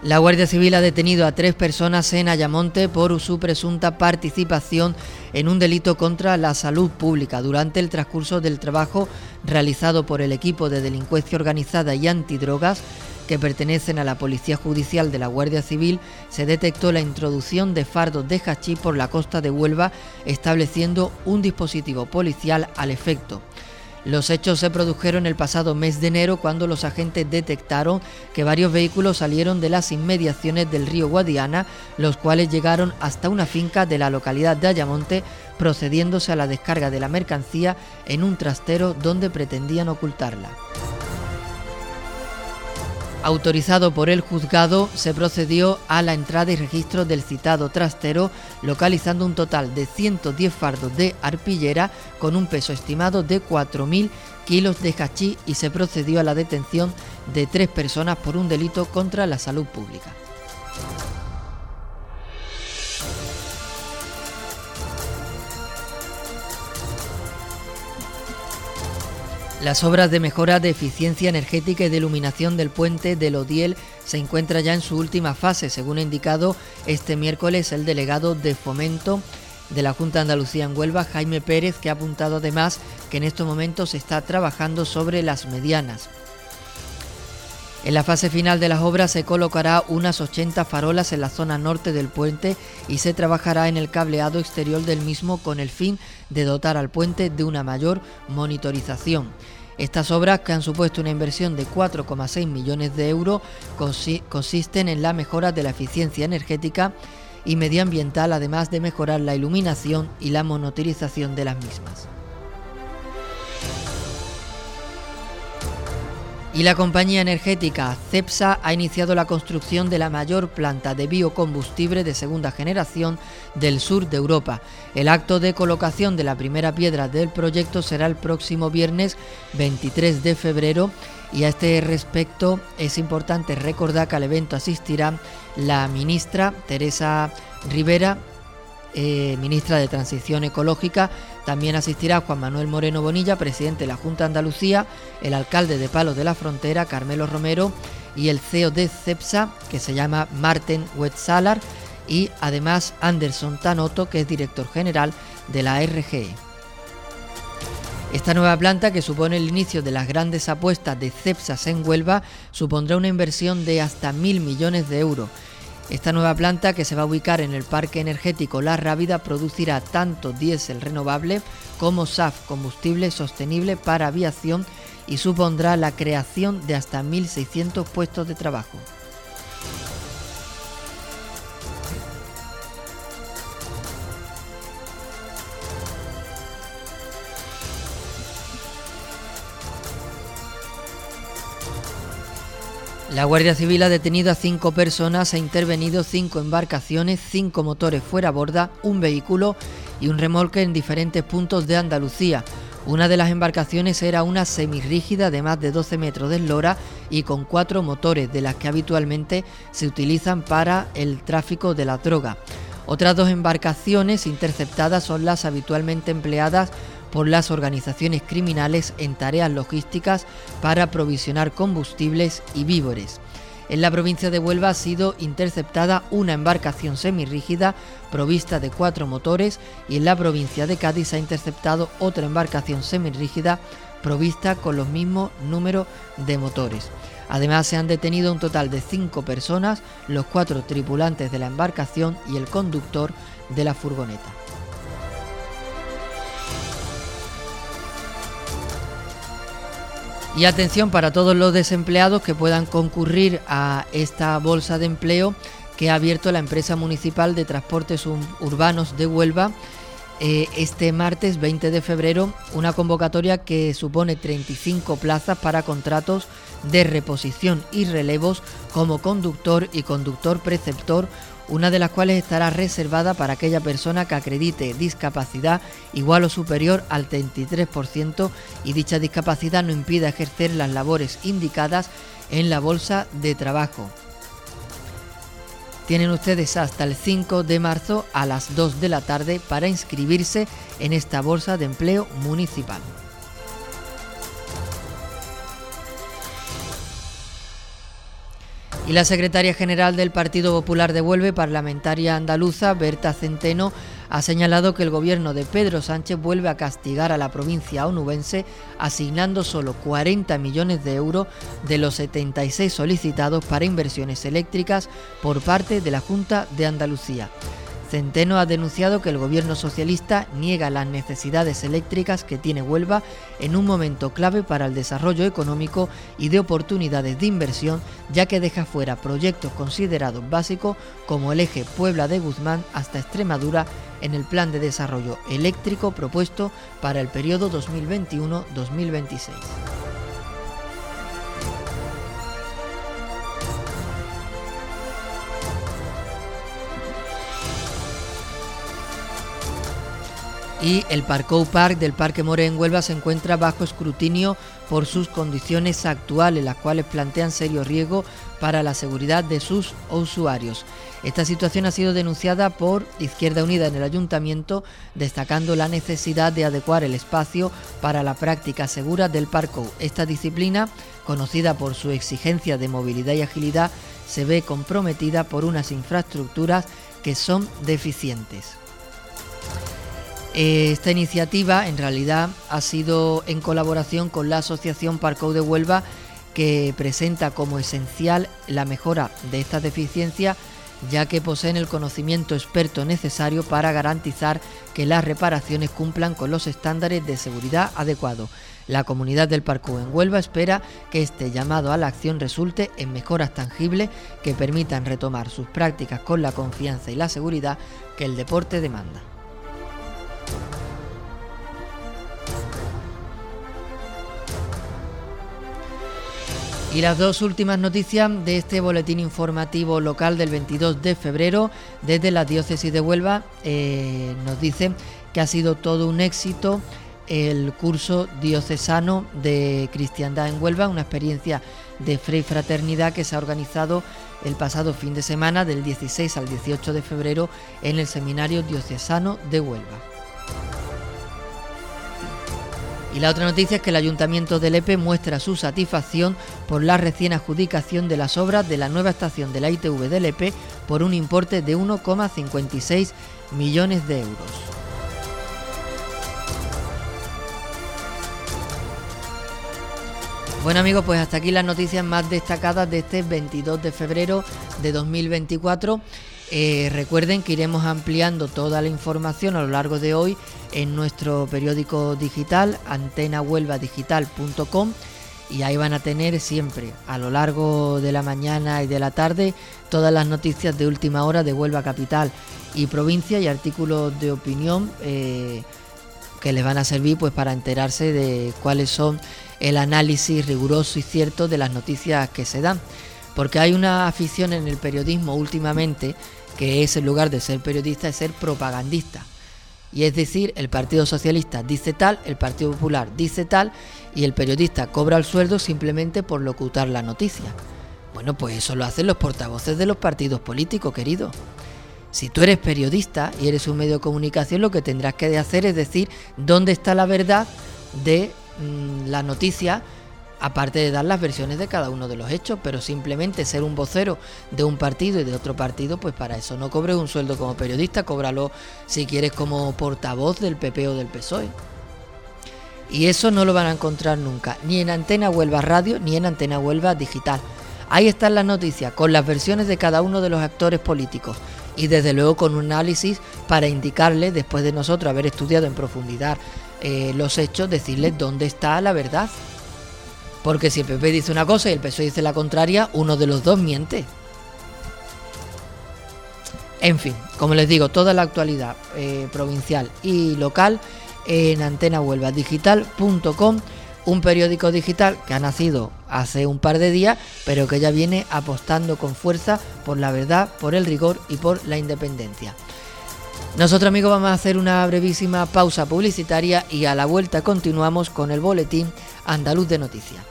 La Guardia Civil ha detenido a tres personas en Ayamonte por su presunta participación en un delito contra la salud pública. Durante el transcurso del trabajo realizado por el equipo de delincuencia organizada y antidrogas, que pertenecen a la Policía Judicial de la Guardia Civil, se detectó la introducción de fardos de hachís por la costa de Huelva, estableciendo un dispositivo policial al efecto. Los hechos se produjeron el pasado mes de enero cuando los agentes detectaron que varios vehículos salieron de las inmediaciones del río Guadiana, los cuales llegaron hasta una finca de la localidad de Ayamonte, procediéndose a la descarga de la mercancía en un trastero donde pretendían ocultarla. Autorizado por el juzgado, se procedió a la entrada y registro del citado trastero, localizando un total de 110 fardos de arpillera con un peso estimado de 4.000 kilos de hachís y se procedió a la detención de tres personas por un delito contra la salud pública. Las obras de mejora de eficiencia energética y de iluminación del puente del Odiel se encuentra ya en su última fase, según ha indicado este miércoles el delegado de fomento de la Junta de Andalucía en Huelva, Jaime Pérez, que ha apuntado además que en estos momentos se está trabajando sobre las medianas. En la fase final de las obras se colocará unas 80 farolas en la zona norte del puente y se trabajará en el cableado exterior del mismo con el fin de dotar al puente de una mayor monitorización. Estas obras, que han supuesto una inversión de 4,6 millones de euros, consisten en la mejora de la eficiencia energética y medioambiental, además de mejorar la iluminación y la monitorización de las mismas. Y la compañía energética CEPSA ha iniciado la construcción de la mayor planta de biocombustible de segunda generación del sur de Europa. El acto de colocación de la primera piedra del proyecto será el próximo viernes 23 de febrero y a este respecto es importante recordar que al evento asistirá la ministra Teresa Rivera, eh, ministra de Transición Ecológica. También asistirá Juan Manuel Moreno Bonilla, presidente de la Junta de Andalucía, el alcalde de Palos de la Frontera, Carmelo Romero, y el CEO de CEPSA, que se llama Marten Wetzalar, y además Anderson Tanoto, que es director general de la RGE. Esta nueva planta, que supone el inicio de las grandes apuestas de CEPSA en Huelva, supondrá una inversión de hasta mil millones de euros esta nueva planta, que se va a ubicar en el Parque Energético La Rábida, producirá tanto diésel renovable como SAF, combustible sostenible para aviación, y supondrá la creación de hasta 1.600 puestos de trabajo. La Guardia Civil ha detenido a cinco personas, ha intervenido cinco embarcaciones, cinco motores fuera a borda, un vehículo y un remolque en diferentes puntos de Andalucía. Una de las embarcaciones era una semirrígida de más de 12 metros de eslora y con cuatro motores, de las que habitualmente se utilizan para el tráfico de la droga. Otras dos embarcaciones interceptadas son las habitualmente empleadas por las organizaciones criminales en tareas logísticas para aprovisionar combustibles y víveres. En la provincia de Huelva ha sido interceptada una embarcación semirrígida provista de cuatro motores y en la provincia de Cádiz ha interceptado otra embarcación semirrígida provista con los mismos números de motores. Además se han detenido un total de cinco personas, los cuatro tripulantes de la embarcación y el conductor de la furgoneta. Y atención para todos los desempleados que puedan concurrir a esta bolsa de empleo que ha abierto la empresa municipal de transportes urbanos de Huelva eh, este martes 20 de febrero, una convocatoria que supone 35 plazas para contratos de reposición y relevos como conductor y conductor preceptor una de las cuales estará reservada para aquella persona que acredite discapacidad igual o superior al 33% y dicha discapacidad no impida ejercer las labores indicadas en la bolsa de trabajo. Tienen ustedes hasta el 5 de marzo a las 2 de la tarde para inscribirse en esta bolsa de empleo municipal. Y la secretaria general del Partido Popular de Huelva, parlamentaria andaluza, Berta Centeno, ha señalado que el gobierno de Pedro Sánchez vuelve a castigar a la provincia onubense asignando solo 40 millones de euros de los 76 solicitados para inversiones eléctricas por parte de la Junta de Andalucía. Centeno ha denunciado que el gobierno socialista niega las necesidades eléctricas que tiene Huelva en un momento clave para el desarrollo económico y de oportunidades de inversión, ya que deja fuera proyectos considerados básicos como el eje Puebla de Guzmán hasta Extremadura en el plan de desarrollo eléctrico propuesto para el periodo 2021-2026. Y el Parco Park del Parque More en Huelva se encuentra bajo escrutinio por sus condiciones actuales, las cuales plantean serio riesgo para la seguridad de sus usuarios. Esta situación ha sido denunciada por Izquierda Unida en el ayuntamiento, destacando la necesidad de adecuar el espacio para la práctica segura del parco. Esta disciplina, conocida por su exigencia de movilidad y agilidad, se ve comprometida por unas infraestructuras que son deficientes. Esta iniciativa en realidad ha sido en colaboración con la Asociación Parcou de Huelva que presenta como esencial la mejora de esta deficiencia ya que poseen el conocimiento experto necesario para garantizar que las reparaciones cumplan con los estándares de seguridad adecuados. La comunidad del Parcou en Huelva espera que este llamado a la acción resulte en mejoras tangibles que permitan retomar sus prácticas con la confianza y la seguridad que el deporte demanda. Y las dos últimas noticias de este boletín informativo local del 22 de febrero desde la diócesis de Huelva eh, nos dicen que ha sido todo un éxito el curso diocesano de cristiandad en Huelva, una experiencia de fe y fraternidad que se ha organizado el pasado fin de semana del 16 al 18 de febrero en el Seminario Diocesano de Huelva. Y la otra noticia es que el Ayuntamiento de Lepe muestra su satisfacción por la recién adjudicación de las obras de la nueva estación de la ITV de Lepe por un importe de 1,56 millones de euros. Bueno amigos, pues hasta aquí las noticias más destacadas de este 22 de febrero de 2024. Eh, recuerden que iremos ampliando toda la información a lo largo de hoy en nuestro periódico digital antenahuelvadigital.com y ahí van a tener siempre a lo largo de la mañana y de la tarde todas las noticias de última hora de Huelva Capital y provincia y artículos de opinión eh, que les van a servir pues para enterarse de cuáles son el análisis riguroso y cierto de las noticias que se dan. Porque hay una afición en el periodismo últimamente que es en lugar de ser periodista, es ser propagandista. Y es decir, el Partido Socialista dice tal, el Partido Popular dice tal, y el periodista cobra el sueldo simplemente por locutar la noticia. Bueno, pues eso lo hacen los portavoces de los partidos políticos, querido. Si tú eres periodista y eres un medio de comunicación, lo que tendrás que hacer es decir dónde está la verdad de mm, la noticia aparte de dar las versiones de cada uno de los hechos, pero simplemente ser un vocero de un partido y de otro partido, pues para eso no cobres un sueldo como periodista, cóbralo si quieres como portavoz del PP o del PSOE. Y eso no lo van a encontrar nunca, ni en Antena Huelva Radio, ni en Antena Huelva Digital. Ahí están las noticias, con las versiones de cada uno de los actores políticos y desde luego con un análisis para indicarles, después de nosotros haber estudiado en profundidad eh, los hechos, decirles dónde está la verdad. Porque si el PP dice una cosa y el PSOE dice la contraria, uno de los dos miente. En fin, como les digo, toda la actualidad eh, provincial y local en antenahuelvadigital.com, un periódico digital que ha nacido hace un par de días, pero que ya viene apostando con fuerza por la verdad, por el rigor y por la independencia. Nosotros amigos vamos a hacer una brevísima pausa publicitaria y a la vuelta continuamos con el boletín andaluz de noticias.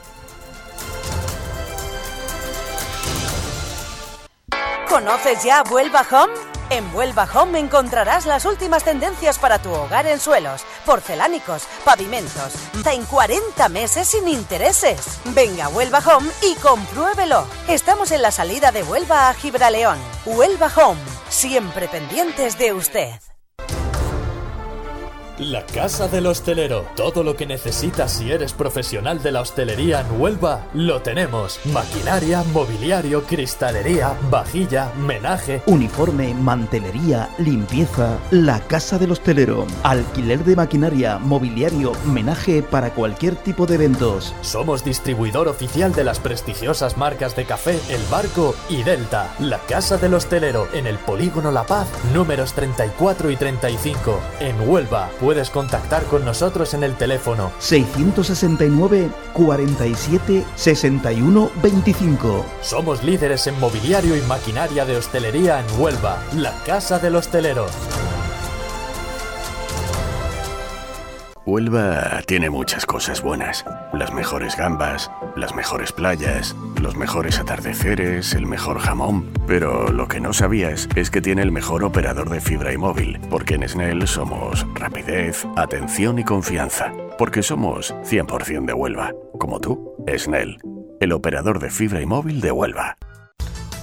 ¿Conoces ya Vuelva Home? En Vuelva Home encontrarás las últimas tendencias para tu hogar en suelos, porcelánicos, pavimentos, en 40 meses sin intereses. Venga a Huelva Home y compruébelo. Estamos en la salida de Huelva a Gibraleón. Huelva Home, siempre pendientes de usted. La Casa del Hostelero. Todo lo que necesitas si eres profesional de la hostelería en Huelva, lo tenemos. Maquinaria, mobiliario, cristalería, vajilla, menaje. Uniforme, mantelería, limpieza. La Casa del Hostelero. Alquiler de maquinaria, mobiliario, menaje para cualquier tipo de eventos. Somos distribuidor oficial de las prestigiosas marcas de café El Barco y Delta. La Casa del Hostelero en el Polígono La Paz, números 34 y 35, en Huelva puedes contactar con nosotros en el teléfono 669 47 61 25. Somos líderes en mobiliario y maquinaria de hostelería en Huelva, la Casa del Hostelero. Huelva tiene muchas cosas buenas. Las mejores gambas, las mejores playas, los mejores atardeceres, el mejor jamón. Pero lo que no sabías es que tiene el mejor operador de fibra y móvil, porque en Snell somos rapidez, atención y confianza. Porque somos 100% de Huelva. Como tú, Snell, el operador de fibra y móvil de Huelva.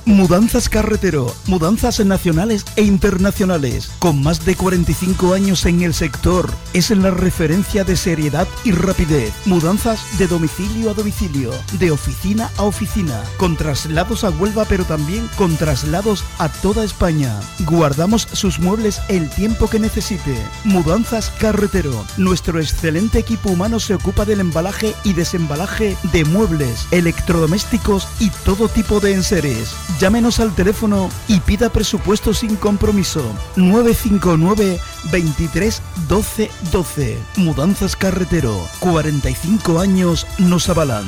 Mudanzas Carretero, mudanzas nacionales e internacionales, con más de 45 años en el sector, es la referencia de seriedad y rapidez. Mudanzas de domicilio a domicilio, de oficina a oficina, con traslados a Huelva pero también con traslados a toda España. Guardamos sus muebles el tiempo que necesite. Mudanzas Carretero, nuestro excelente equipo humano se ocupa del embalaje y desembalaje de muebles, electrodomésticos y todo tipo de enseres. Llámenos al teléfono y pida presupuesto sin compromiso. 959 23 12 12. Mudanzas Carretero. 45 años nos avalan.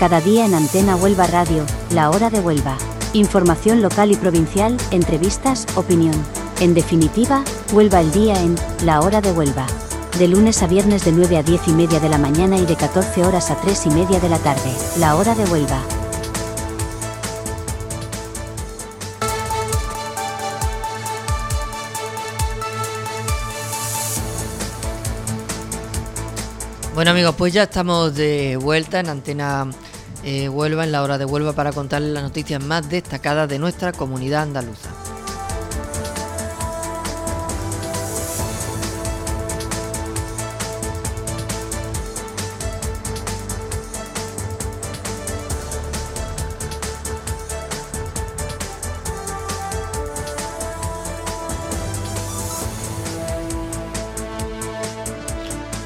Cada día en Antena Huelva Radio, La Hora de Huelva. Información local y provincial, entrevistas, opinión. En definitiva, Huelva el día en La Hora de Huelva de lunes a viernes de 9 a 10 y media de la mañana y de 14 horas a 3 y media de la tarde, la hora de Huelva. Bueno amigos, pues ya estamos de vuelta en Antena eh, Huelva, en la hora de Huelva, para contarles las noticias más destacadas de nuestra comunidad andaluza.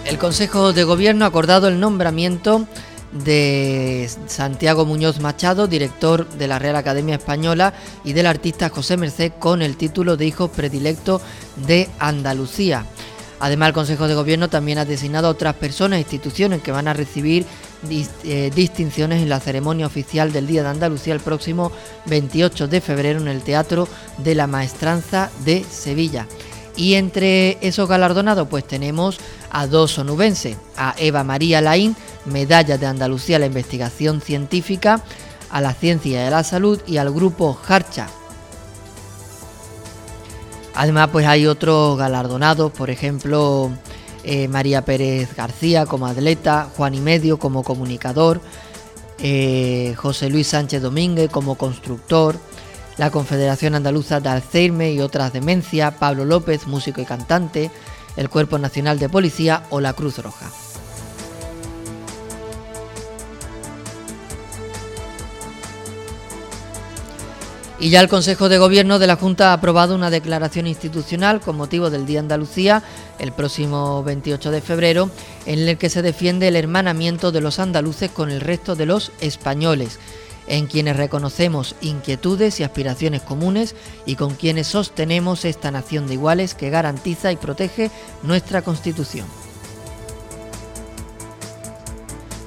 El Consejo de Gobierno ha acordado el nombramiento de Santiago Muñoz Machado, director de la Real Academia Española, y del artista José Merced con el título de Hijo Predilecto de Andalucía. Además, el Consejo de Gobierno también ha designado a otras personas e instituciones que van a recibir eh, distinciones en la ceremonia oficial del Día de Andalucía el próximo 28 de febrero en el Teatro de la Maestranza de Sevilla. Y entre esos galardonados pues tenemos a dos onubenses, a Eva María Laín, medalla de Andalucía a la investigación científica, a la ciencia y a la salud y al grupo Harcha. Además pues hay otros galardonados, por ejemplo eh, María Pérez García como atleta, Juan y Medio como comunicador, eh, José Luis Sánchez Domínguez como constructor, la Confederación Andaluza de Alzheimer y otras demencias, Pablo López, músico y cantante, el Cuerpo Nacional de Policía o la Cruz Roja. Y ya el Consejo de Gobierno de la Junta ha aprobado una declaración institucional con motivo del Día Andalucía, el próximo 28 de febrero, en el que se defiende el hermanamiento de los andaluces con el resto de los españoles en quienes reconocemos inquietudes y aspiraciones comunes y con quienes sostenemos esta nación de iguales que garantiza y protege nuestra Constitución.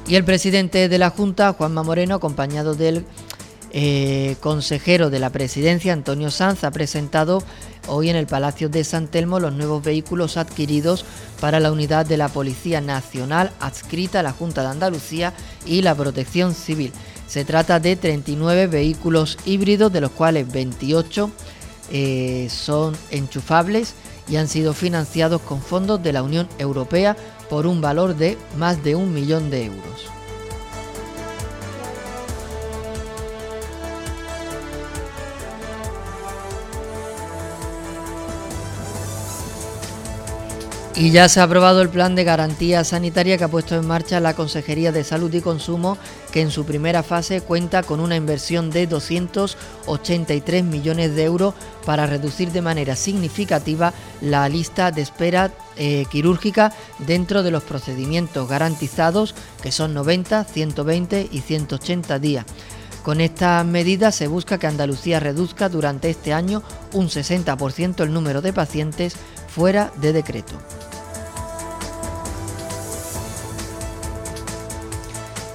Y el presidente de la Junta, Juanma Moreno, acompañado del eh, consejero de la presidencia, Antonio Sanz, ha presentado hoy en el Palacio de San Telmo los nuevos vehículos adquiridos para la unidad de la Policía Nacional adscrita a la Junta de Andalucía y la Protección Civil. Se trata de 39 vehículos híbridos, de los cuales 28 eh, son enchufables y han sido financiados con fondos de la Unión Europea por un valor de más de un millón de euros. Y ya se ha aprobado el plan de garantía sanitaria que ha puesto en marcha la Consejería de Salud y Consumo, que en su primera fase cuenta con una inversión de 283 millones de euros para reducir de manera significativa la lista de espera eh, quirúrgica dentro de los procedimientos garantizados, que son 90, 120 y 180 días. Con estas medidas se busca que Andalucía reduzca durante este año un 60% el número de pacientes fuera de decreto.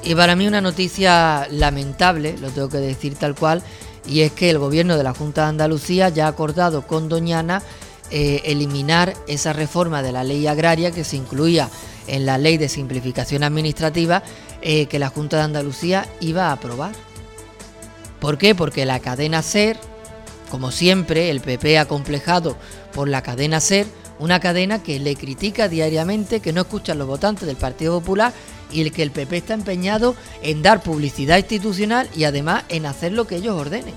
Y para mí una noticia lamentable, lo tengo que decir tal cual, y es que el gobierno de la Junta de Andalucía ya ha acordado con Doñana eh, eliminar esa reforma de la ley agraria que se incluía en la ley de simplificación administrativa eh, que la Junta de Andalucía iba a aprobar. ¿Por qué? Porque la cadena SER, como siempre, el PP ha complejado por la cadena SER, una cadena que le critica diariamente, que no escuchan los votantes del Partido Popular y el que el PP está empeñado en dar publicidad institucional y además en hacer lo que ellos ordenen.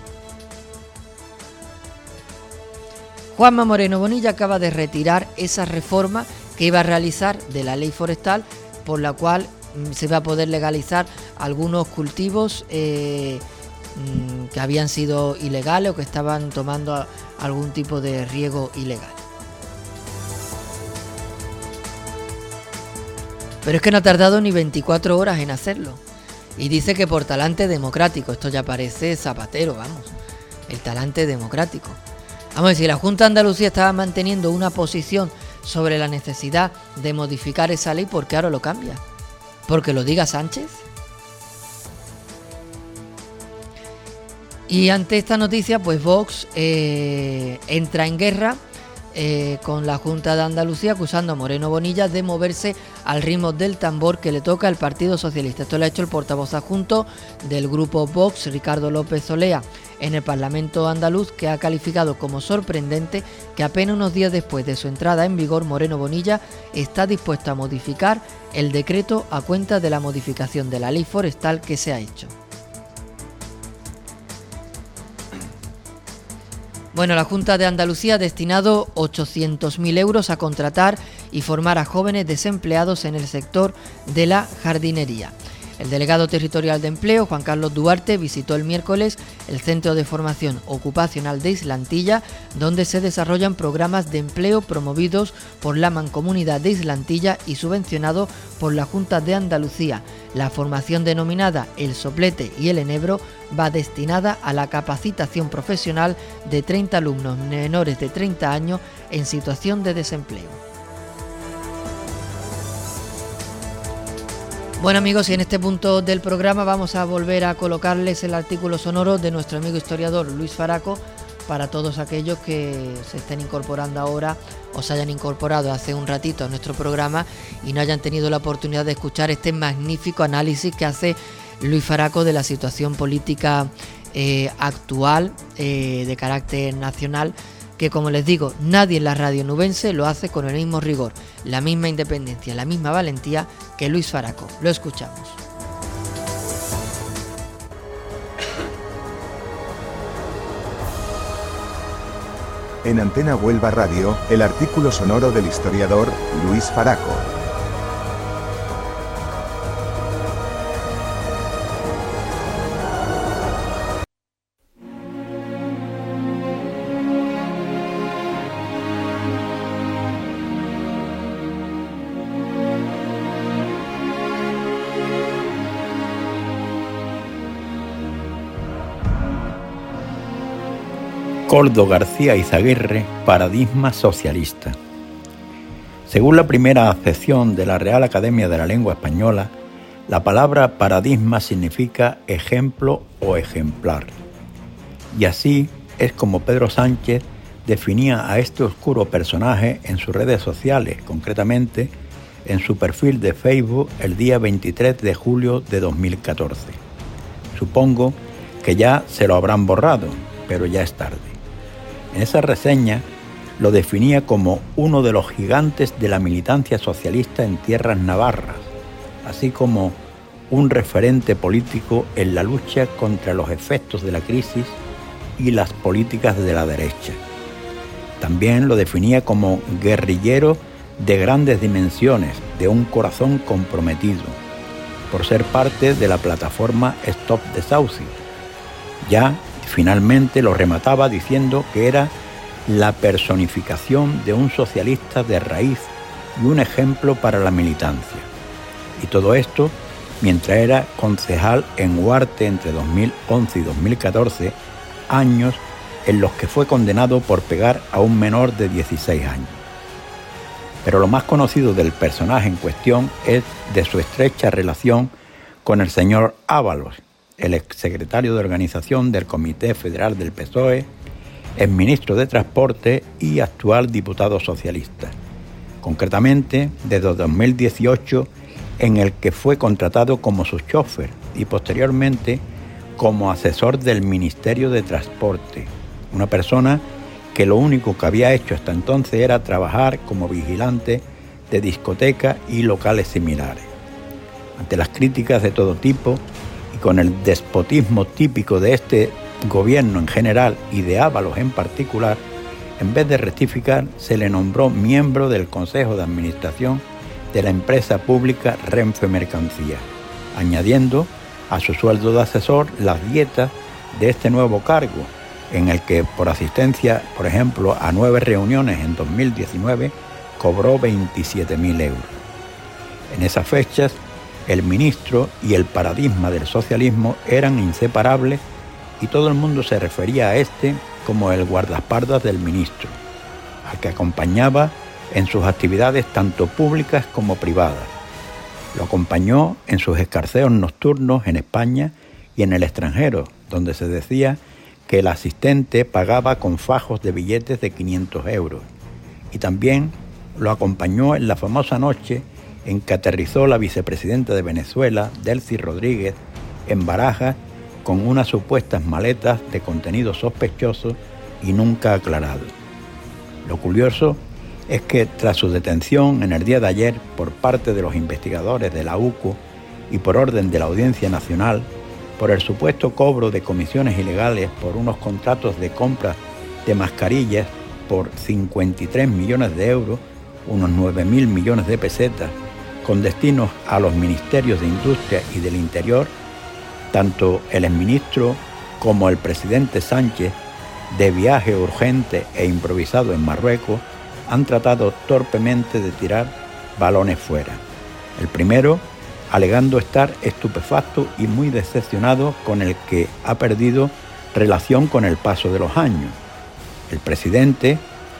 Juanma Moreno Bonilla acaba de retirar esa reforma que iba a realizar de la ley forestal por la cual mm, se va a poder legalizar algunos cultivos eh, mm, que habían sido ilegales o que estaban tomando algún tipo de riego ilegal. Pero es que no ha tardado ni 24 horas en hacerlo. Y dice que por talante democrático. Esto ya parece zapatero, vamos. El talante democrático. Vamos decir, la Junta de Andalucía estaba manteniendo una posición sobre la necesidad de modificar esa ley, porque ahora lo cambia? ¿Porque lo diga Sánchez? Y ante esta noticia, pues Vox eh, entra en guerra eh, con la Junta de Andalucía acusando a Moreno Bonilla de moverse al ritmo del tambor que le toca al Partido Socialista. Esto lo ha hecho el portavoz adjunto del grupo Vox, Ricardo López Olea, en el Parlamento andaluz, que ha calificado como sorprendente que apenas unos días después de su entrada en vigor, Moreno Bonilla está dispuesto a modificar el decreto a cuenta de la modificación de la ley forestal que se ha hecho. Bueno, la Junta de Andalucía ha destinado 800.000 euros a contratar y formar a jóvenes desempleados en el sector de la jardinería. El delegado territorial de empleo, Juan Carlos Duarte, visitó el miércoles el Centro de Formación Ocupacional de Islantilla, donde se desarrollan programas de empleo promovidos por la Mancomunidad de Islantilla y subvencionados por la Junta de Andalucía. La formación denominada El Soplete y el Enebro va destinada a la capacitación profesional de 30 alumnos menores de 30 años en situación de desempleo. Bueno amigos, y en este punto del programa vamos a volver a colocarles el artículo sonoro de nuestro amigo historiador Luis Faraco para todos aquellos que se estén incorporando ahora o se hayan incorporado hace un ratito a nuestro programa y no hayan tenido la oportunidad de escuchar este magnífico análisis que hace Luis Faraco de la situación política eh, actual eh, de carácter nacional que como les digo, nadie en la radio nubense lo hace con el mismo rigor, la misma independencia, la misma valentía que Luis Faraco. Lo escuchamos. En Antena Huelva Radio, el artículo sonoro del historiador Luis Faraco. Coldo García Izaguirre, Paradigma Socialista. Según la primera acepción de la Real Academia de la Lengua Española, la palabra paradigma significa ejemplo o ejemplar. Y así es como Pedro Sánchez definía a este oscuro personaje en sus redes sociales, concretamente en su perfil de Facebook el día 23 de julio de 2014. Supongo que ya se lo habrán borrado, pero ya es tarde. En esa reseña lo definía como uno de los gigantes de la militancia socialista en tierras navarras, así como un referente político en la lucha contra los efectos de la crisis y las políticas de la derecha. También lo definía como guerrillero de grandes dimensiones, de un corazón comprometido, por ser parte de la plataforma Stop Desahucio. Ya finalmente lo remataba diciendo que era la personificación de un socialista de raíz y un ejemplo para la militancia. Y todo esto mientras era concejal en Huarte entre 2011 y 2014, años en los que fue condenado por pegar a un menor de 16 años. Pero lo más conocido del personaje en cuestión es de su estrecha relación con el señor Ábalos, el exsecretario de organización del Comité Federal del PSOE, ex ministro de Transporte y actual diputado socialista. Concretamente, desde 2018, en el que fue contratado como su chofer y posteriormente como asesor del Ministerio de Transporte, una persona que lo único que había hecho hasta entonces era trabajar como vigilante de discotecas y locales similares. Ante las críticas de todo tipo con el despotismo típico de este gobierno en general y de Ábalos en particular, en vez de rectificar, se le nombró miembro del Consejo de Administración de la empresa pública Renfe Mercancía, añadiendo a su sueldo de asesor las dietas de este nuevo cargo, en el que por asistencia, por ejemplo, a nueve reuniones en 2019, cobró 27.000 euros. En esas fechas, el ministro y el paradigma del socialismo eran inseparables y todo el mundo se refería a este como el guardaespaldas del ministro, al que acompañaba en sus actividades tanto públicas como privadas. Lo acompañó en sus escarceos nocturnos en España y en el extranjero, donde se decía que el asistente pagaba con fajos de billetes de 500 euros. Y también lo acompañó en la famosa noche en que aterrizó la vicepresidenta de Venezuela, Delcy Rodríguez, en Barajas con unas supuestas maletas de contenido sospechoso y nunca aclarado. Lo curioso es que tras su detención en el día de ayer por parte de los investigadores de la UCO y por orden de la Audiencia Nacional, por el supuesto cobro de comisiones ilegales por unos contratos de compra de mascarillas por 53 millones de euros, unos 9 mil millones de pesetas, con destinos a los ministerios de Industria y del Interior, tanto el exministro como el presidente Sánchez, de viaje urgente e improvisado en Marruecos, han tratado torpemente de tirar balones fuera. El primero, alegando estar estupefacto y muy decepcionado con el que ha perdido relación con el paso de los años. El presidente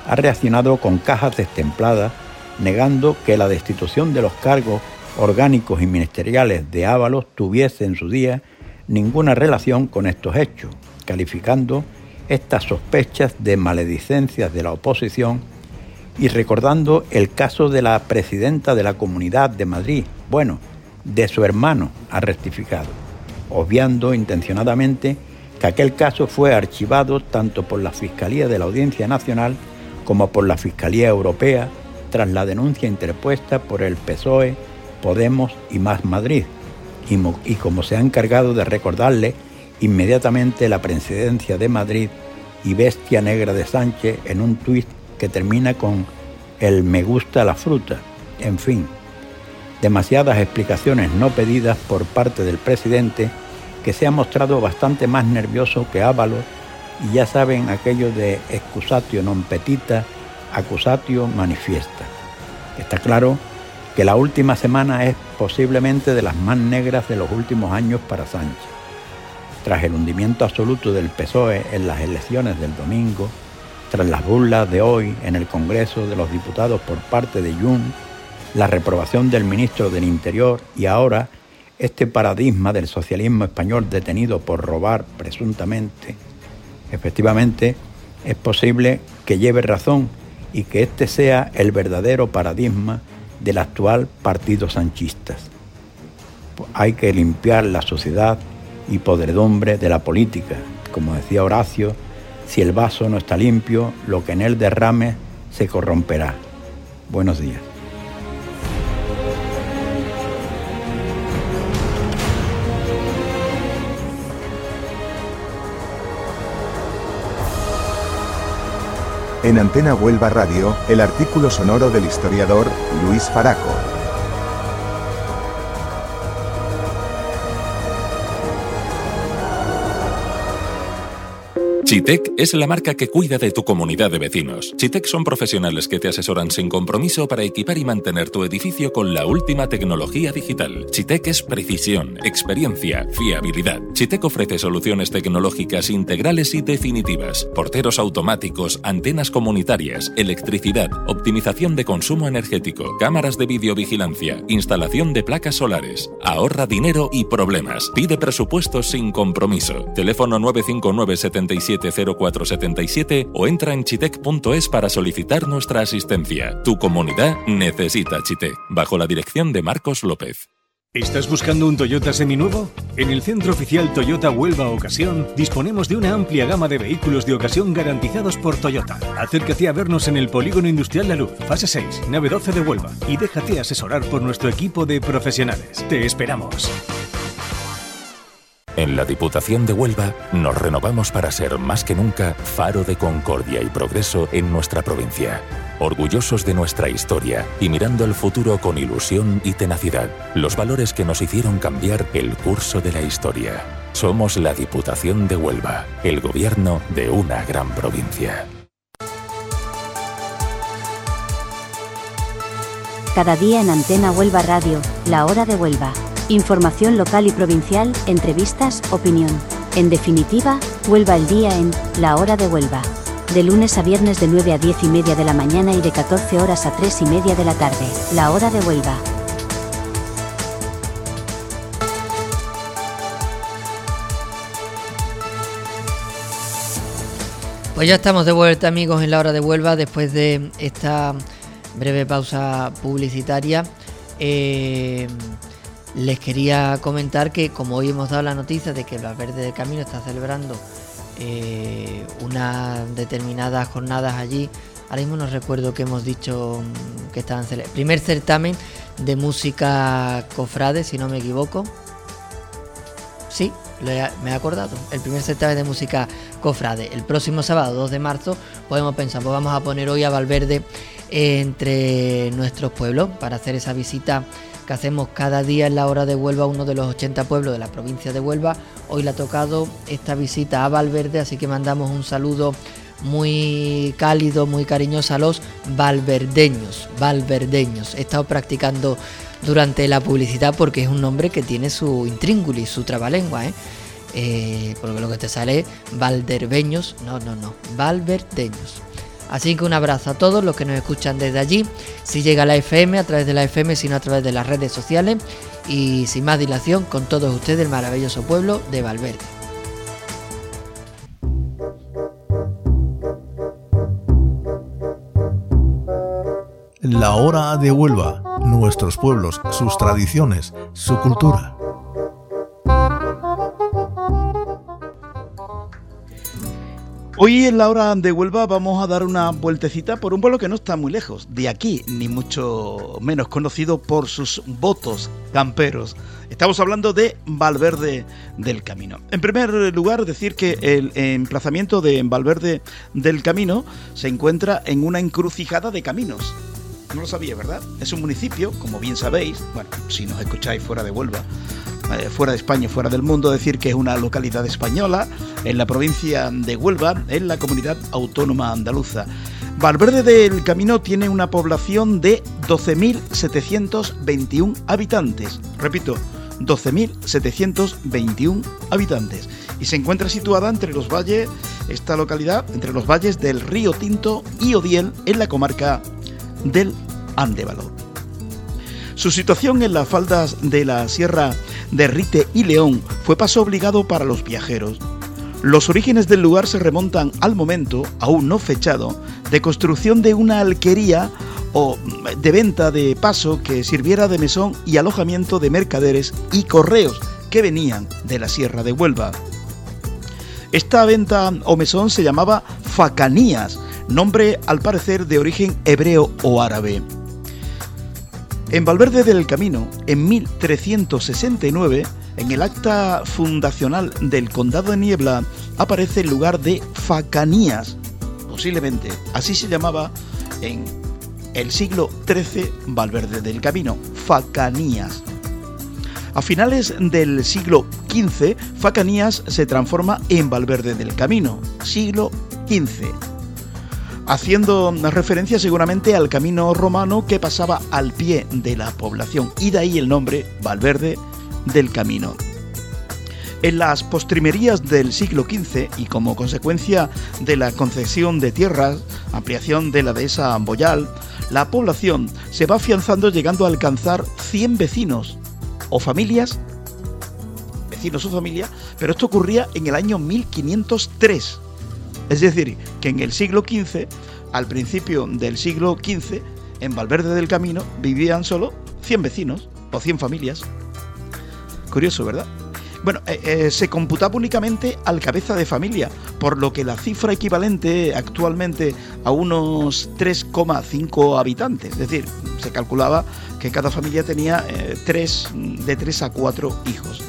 ha reaccionado con cajas destempladas, negando que la destitución de los cargos orgánicos y ministeriales de Ábalos tuviese en su día ninguna relación con estos hechos, calificando estas sospechas de maledicencias de la oposición y recordando el caso de la presidenta de la Comunidad de Madrid, bueno, de su hermano, ha rectificado, obviando intencionadamente que aquel caso fue archivado tanto por la Fiscalía de la Audiencia Nacional como por la Fiscalía Europea tras la denuncia interpuesta por el PSOE, Podemos y Más Madrid, y, como se ha encargado de recordarle inmediatamente la presidencia de Madrid y bestia negra de Sánchez en un tuit que termina con el me gusta la fruta, en fin, demasiadas explicaciones no pedidas por parte del presidente que se ha mostrado bastante más nervioso que Ábalos y ya saben aquello de excusatio non petita, accusatio manifiesta. Está claro que la última semana es posiblemente de las más negras de los últimos años para Sánchez. Tras el hundimiento absoluto del PSOE en las elecciones del domingo, tras las burlas de hoy en el Congreso de los Diputados por parte de Jun, la reprobación del ministro del Interior y ahora este paradigma del socialismo español detenido por robar presuntamente, efectivamente, Es posible que lleve razón y que este sea el verdadero paradigma del actual partido sanchista. Hay que limpiar la sociedad y podredumbre de la política. Como decía Horacio, si el vaso no está limpio, lo que en él derrame se corromperá. Buenos días. En Antena Huelva Radio, el artículo sonoro del historiador Luis Faraco. Chitec es la marca que cuida de tu comunidad de vecinos. Chitec son profesionales que te asesoran sin compromiso para equipar y mantener tu edificio con la última tecnología digital. Chitec es precisión, experiencia, fiabilidad. Chitec ofrece soluciones tecnológicas integrales y definitivas. Porteros automáticos, antenas comunitarias, electricidad, optimización de consumo energético, cámaras de videovigilancia, instalación de placas solares. Ahorra dinero y problemas. Pide presupuestos sin compromiso. Teléfono 959 77 0477 o entra en chitec.es para solicitar nuestra asistencia. Tu comunidad necesita Chitec, bajo la dirección de Marcos López. ¿Estás buscando un Toyota seminuevo? En el Centro Oficial Toyota Huelva Ocasión disponemos de una amplia gama de vehículos de ocasión garantizados por Toyota. Acércate a vernos en el Polígono Industrial La Luz, fase 6, nave 12 de Huelva y déjate asesorar por nuestro equipo de profesionales. Te esperamos. En la Diputación de Huelva nos renovamos para ser más que nunca faro de concordia y progreso en nuestra provincia. Orgullosos de nuestra historia y mirando al futuro con ilusión y tenacidad, los valores que nos hicieron cambiar el curso de la historia. Somos la Diputación de Huelva, el gobierno de una gran provincia. Cada día en Antena Huelva Radio, la hora de Huelva. Información local y provincial, entrevistas, opinión. En definitiva, Huelva el día en La Hora de Huelva. De lunes a viernes de 9 a 10 y media de la mañana y de 14 horas a 3 y media de la tarde. La Hora de Huelva. Pues ya estamos de vuelta amigos en la hora de Huelva después de esta breve pausa publicitaria. Eh, les quería comentar que como hoy hemos dado la noticia de que Valverde del Camino está celebrando eh, unas determinadas jornadas allí, ahora mismo no recuerdo que hemos dicho mm, que estaban celebrando. Primer certamen de música cofrade, si no me equivoco. Sí, me he acordado. El primer certamen de música cofrade. El próximo sábado, 2 de marzo, podemos pensar, pues vamos a poner hoy a Valverde entre nuestros pueblos para hacer esa visita que hacemos cada día en la hora de Huelva, uno de los 80 pueblos de la provincia de Huelva. Hoy le ha tocado esta visita a Valverde, así que mandamos un saludo muy cálido, muy cariñoso a los valverdeños, valverdeños. He estado practicando durante la publicidad porque es un nombre que tiene su intríngulis, su trabalengua, ¿eh? Eh, porque lo que te sale valderbeños, no, no, no, valverdeños. Así que un abrazo a todos los que nos escuchan desde allí, si llega a la FM, a través de la FM, sino a través de las redes sociales. Y sin más dilación, con todos ustedes el maravilloso pueblo de Valverde. La hora de Huelva, nuestros pueblos, sus tradiciones, su cultura. Hoy en la hora de Huelva vamos a dar una vueltecita por un pueblo que no está muy lejos de aquí, ni mucho menos conocido por sus votos camperos. Estamos hablando de Valverde del Camino. En primer lugar, decir que el emplazamiento de Valverde del Camino se encuentra en una encrucijada de caminos. No lo sabía, ¿verdad? Es un municipio, como bien sabéis, bueno, si nos escucháis fuera de Huelva, eh, fuera de España, fuera del mundo, decir que es una localidad española en la provincia de Huelva, en la comunidad autónoma andaluza. Valverde del Camino tiene una población de 12.721 habitantes. Repito, 12.721 habitantes. Y se encuentra situada entre los valles, esta localidad, entre los valles del Río Tinto y Odiel, en la comarca del Andévalo. Su situación en las faldas de la Sierra de Rite y León fue paso obligado para los viajeros. Los orígenes del lugar se remontan al momento, aún no fechado, de construcción de una alquería o de venta de paso que sirviera de mesón y alojamiento de mercaderes y correos que venían de la Sierra de Huelva. Esta venta o mesón se llamaba Facanías, nombre al parecer de origen hebreo o árabe. En Valverde del Camino, en 1369, en el acta fundacional del Condado de Niebla aparece el lugar de Facanías, posiblemente así se llamaba en el siglo XIII Valverde del Camino, Facanías. A finales del siglo XV, Facanías se transforma en Valverde del Camino, siglo XV, haciendo referencia seguramente al camino romano que pasaba al pie de la población, y de ahí el nombre Valverde del Camino. En las postrimerías del siglo XV y como consecuencia de la concesión de tierras, ampliación de la dehesa Boyal, la población se va afianzando llegando a alcanzar 100 vecinos o familias, vecinos o familia, pero esto ocurría en el año 1503. Es decir, que en el siglo XV, al principio del siglo XV, en Valverde del Camino vivían solo 100 vecinos o 100 familias. Curioso, ¿verdad? Bueno, eh, eh, se computaba únicamente al cabeza de familia, por lo que la cifra equivalente actualmente a unos 3,5 habitantes. Es decir, se calculaba que cada familia tenía eh, de 3 a 4 hijos.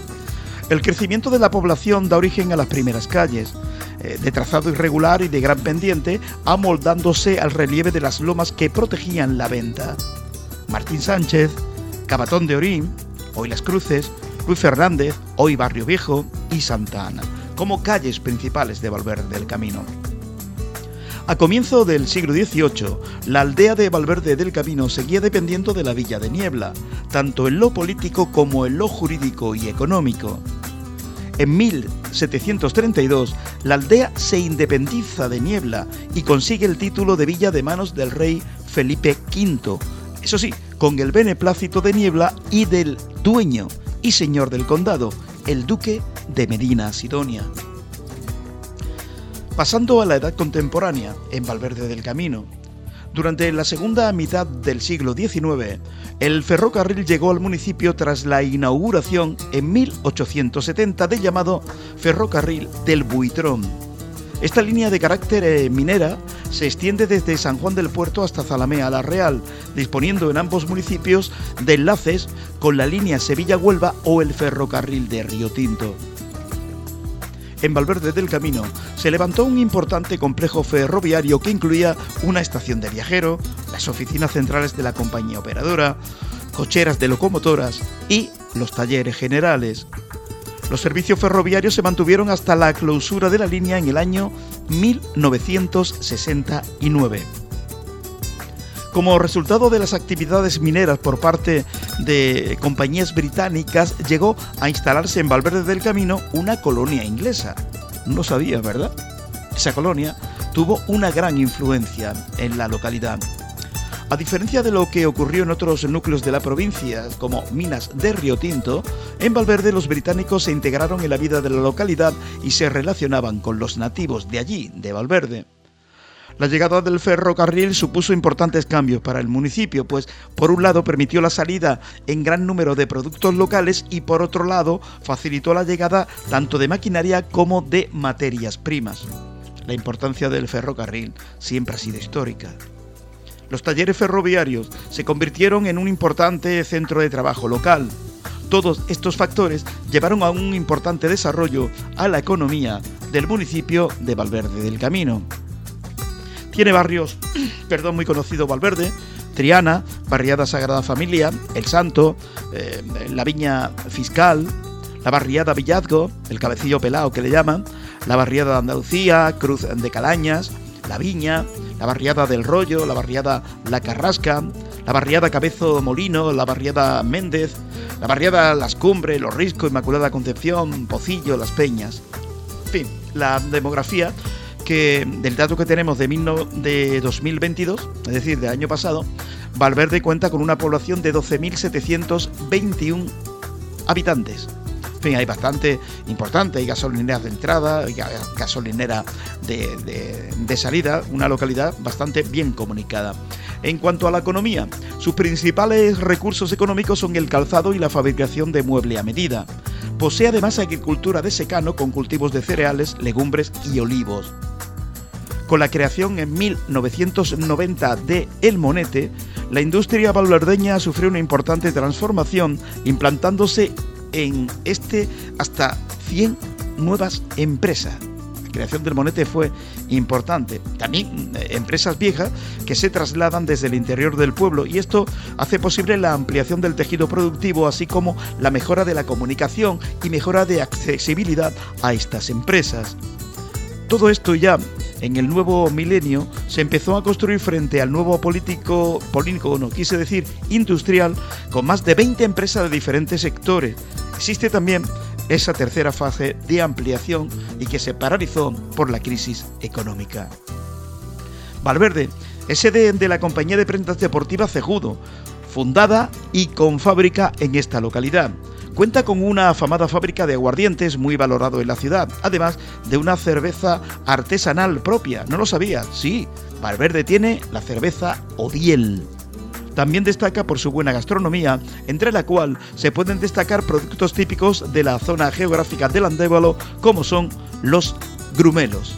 El crecimiento de la población da origen a las primeras calles, de trazado irregular y de gran pendiente, amoldándose al relieve de las lomas que protegían la venta. Martín Sánchez, Cabatón de Orín, Hoy las Cruces, Luis Fernández, hoy Barrio Viejo y Santa Ana, como calles principales de Valverde del Camino. A comienzo del siglo XVIII, la aldea de Valverde del Camino seguía dependiendo de la Villa de Niebla, tanto en lo político como en lo jurídico y económico. En 1732, la aldea se independiza de Niebla y consigue el título de villa de manos del rey Felipe V, eso sí, con el beneplácito de Niebla y del dueño, y señor del condado, el duque de Medina Sidonia. Pasando a la edad contemporánea, en Valverde del Camino, durante la segunda mitad del siglo XIX, el ferrocarril llegó al municipio tras la inauguración en 1870 del llamado Ferrocarril del Buitrón. Esta línea de carácter eh, minera se extiende desde San Juan del Puerto hasta Zalamea la Real, disponiendo en ambos municipios de enlaces con la línea Sevilla-Huelva o el ferrocarril de Río Tinto. En Valverde del Camino se levantó un importante complejo ferroviario que incluía una estación de viajero, las oficinas centrales de la compañía operadora, cocheras de locomotoras y los talleres generales. Los servicios ferroviarios se mantuvieron hasta la clausura de la línea en el año 1969. Como resultado de las actividades mineras por parte de compañías británicas, llegó a instalarse en Valverde del Camino una colonia inglesa. No sabía, ¿verdad? Esa colonia tuvo una gran influencia en la localidad. A diferencia de lo que ocurrió en otros núcleos de la provincia, como Minas de Río Tinto, en Valverde los británicos se integraron en la vida de la localidad y se relacionaban con los nativos de allí, de Valverde. La llegada del ferrocarril supuso importantes cambios para el municipio, pues por un lado permitió la salida en gran número de productos locales y por otro lado facilitó la llegada tanto de maquinaria como de materias primas. La importancia del ferrocarril siempre ha sido histórica. Los talleres ferroviarios se convirtieron en un importante centro de trabajo local. Todos estos factores llevaron a un importante desarrollo a la economía del municipio de Valverde del Camino. Tiene barrios, perdón, muy conocido Valverde, Triana, Barriada Sagrada Familia, El Santo, eh, la Viña Fiscal, la Barriada Villazgo, el Cabecillo Pelao que le llaman, la Barriada de Andalucía, Cruz de Calañas, La Viña, la barriada del Rollo, la barriada La Carrasca, la barriada Cabezo Molino, la barriada Méndez, la barriada Las Cumbres, Los Riscos, Inmaculada Concepción, Pocillo, Las Peñas. En fin, la demografía que del dato que tenemos de, de 2022, es decir, de año pasado, Valverde cuenta con una población de 12.721 habitantes. En fin, hay bastante importante, hay gasolineras de entrada, hay gasolinera de salida, una localidad bastante bien comunicada. En cuanto a la economía, sus principales recursos económicos son el calzado y la fabricación de mueble a medida. Posee además agricultura de secano con cultivos de cereales, legumbres y olivos. Con la creación en 1990 de El Monete, la industria valverdeña sufrió una importante transformación, implantándose en este hasta 100 nuevas empresas creación del monete fue importante. También eh, empresas viejas que se trasladan desde el interior del pueblo y esto hace posible la ampliación del tejido productivo, así como la mejora de la comunicación y mejora de accesibilidad a estas empresas. Todo esto ya en el nuevo milenio se empezó a construir frente al nuevo político, político, no quise decir industrial, con más de 20 empresas de diferentes sectores. Existe también esa tercera fase de ampliación y que se paralizó por la crisis económica. Valverde es sede de la compañía de prendas deportivas Cejudo, fundada y con fábrica en esta localidad. Cuenta con una afamada fábrica de aguardientes muy valorado en la ciudad, además de una cerveza artesanal propia. ¿No lo sabía? Sí, Valverde tiene la cerveza Odiel. También destaca por su buena gastronomía, entre la cual se pueden destacar productos típicos de la zona geográfica del Andévalo, como son los grumelos.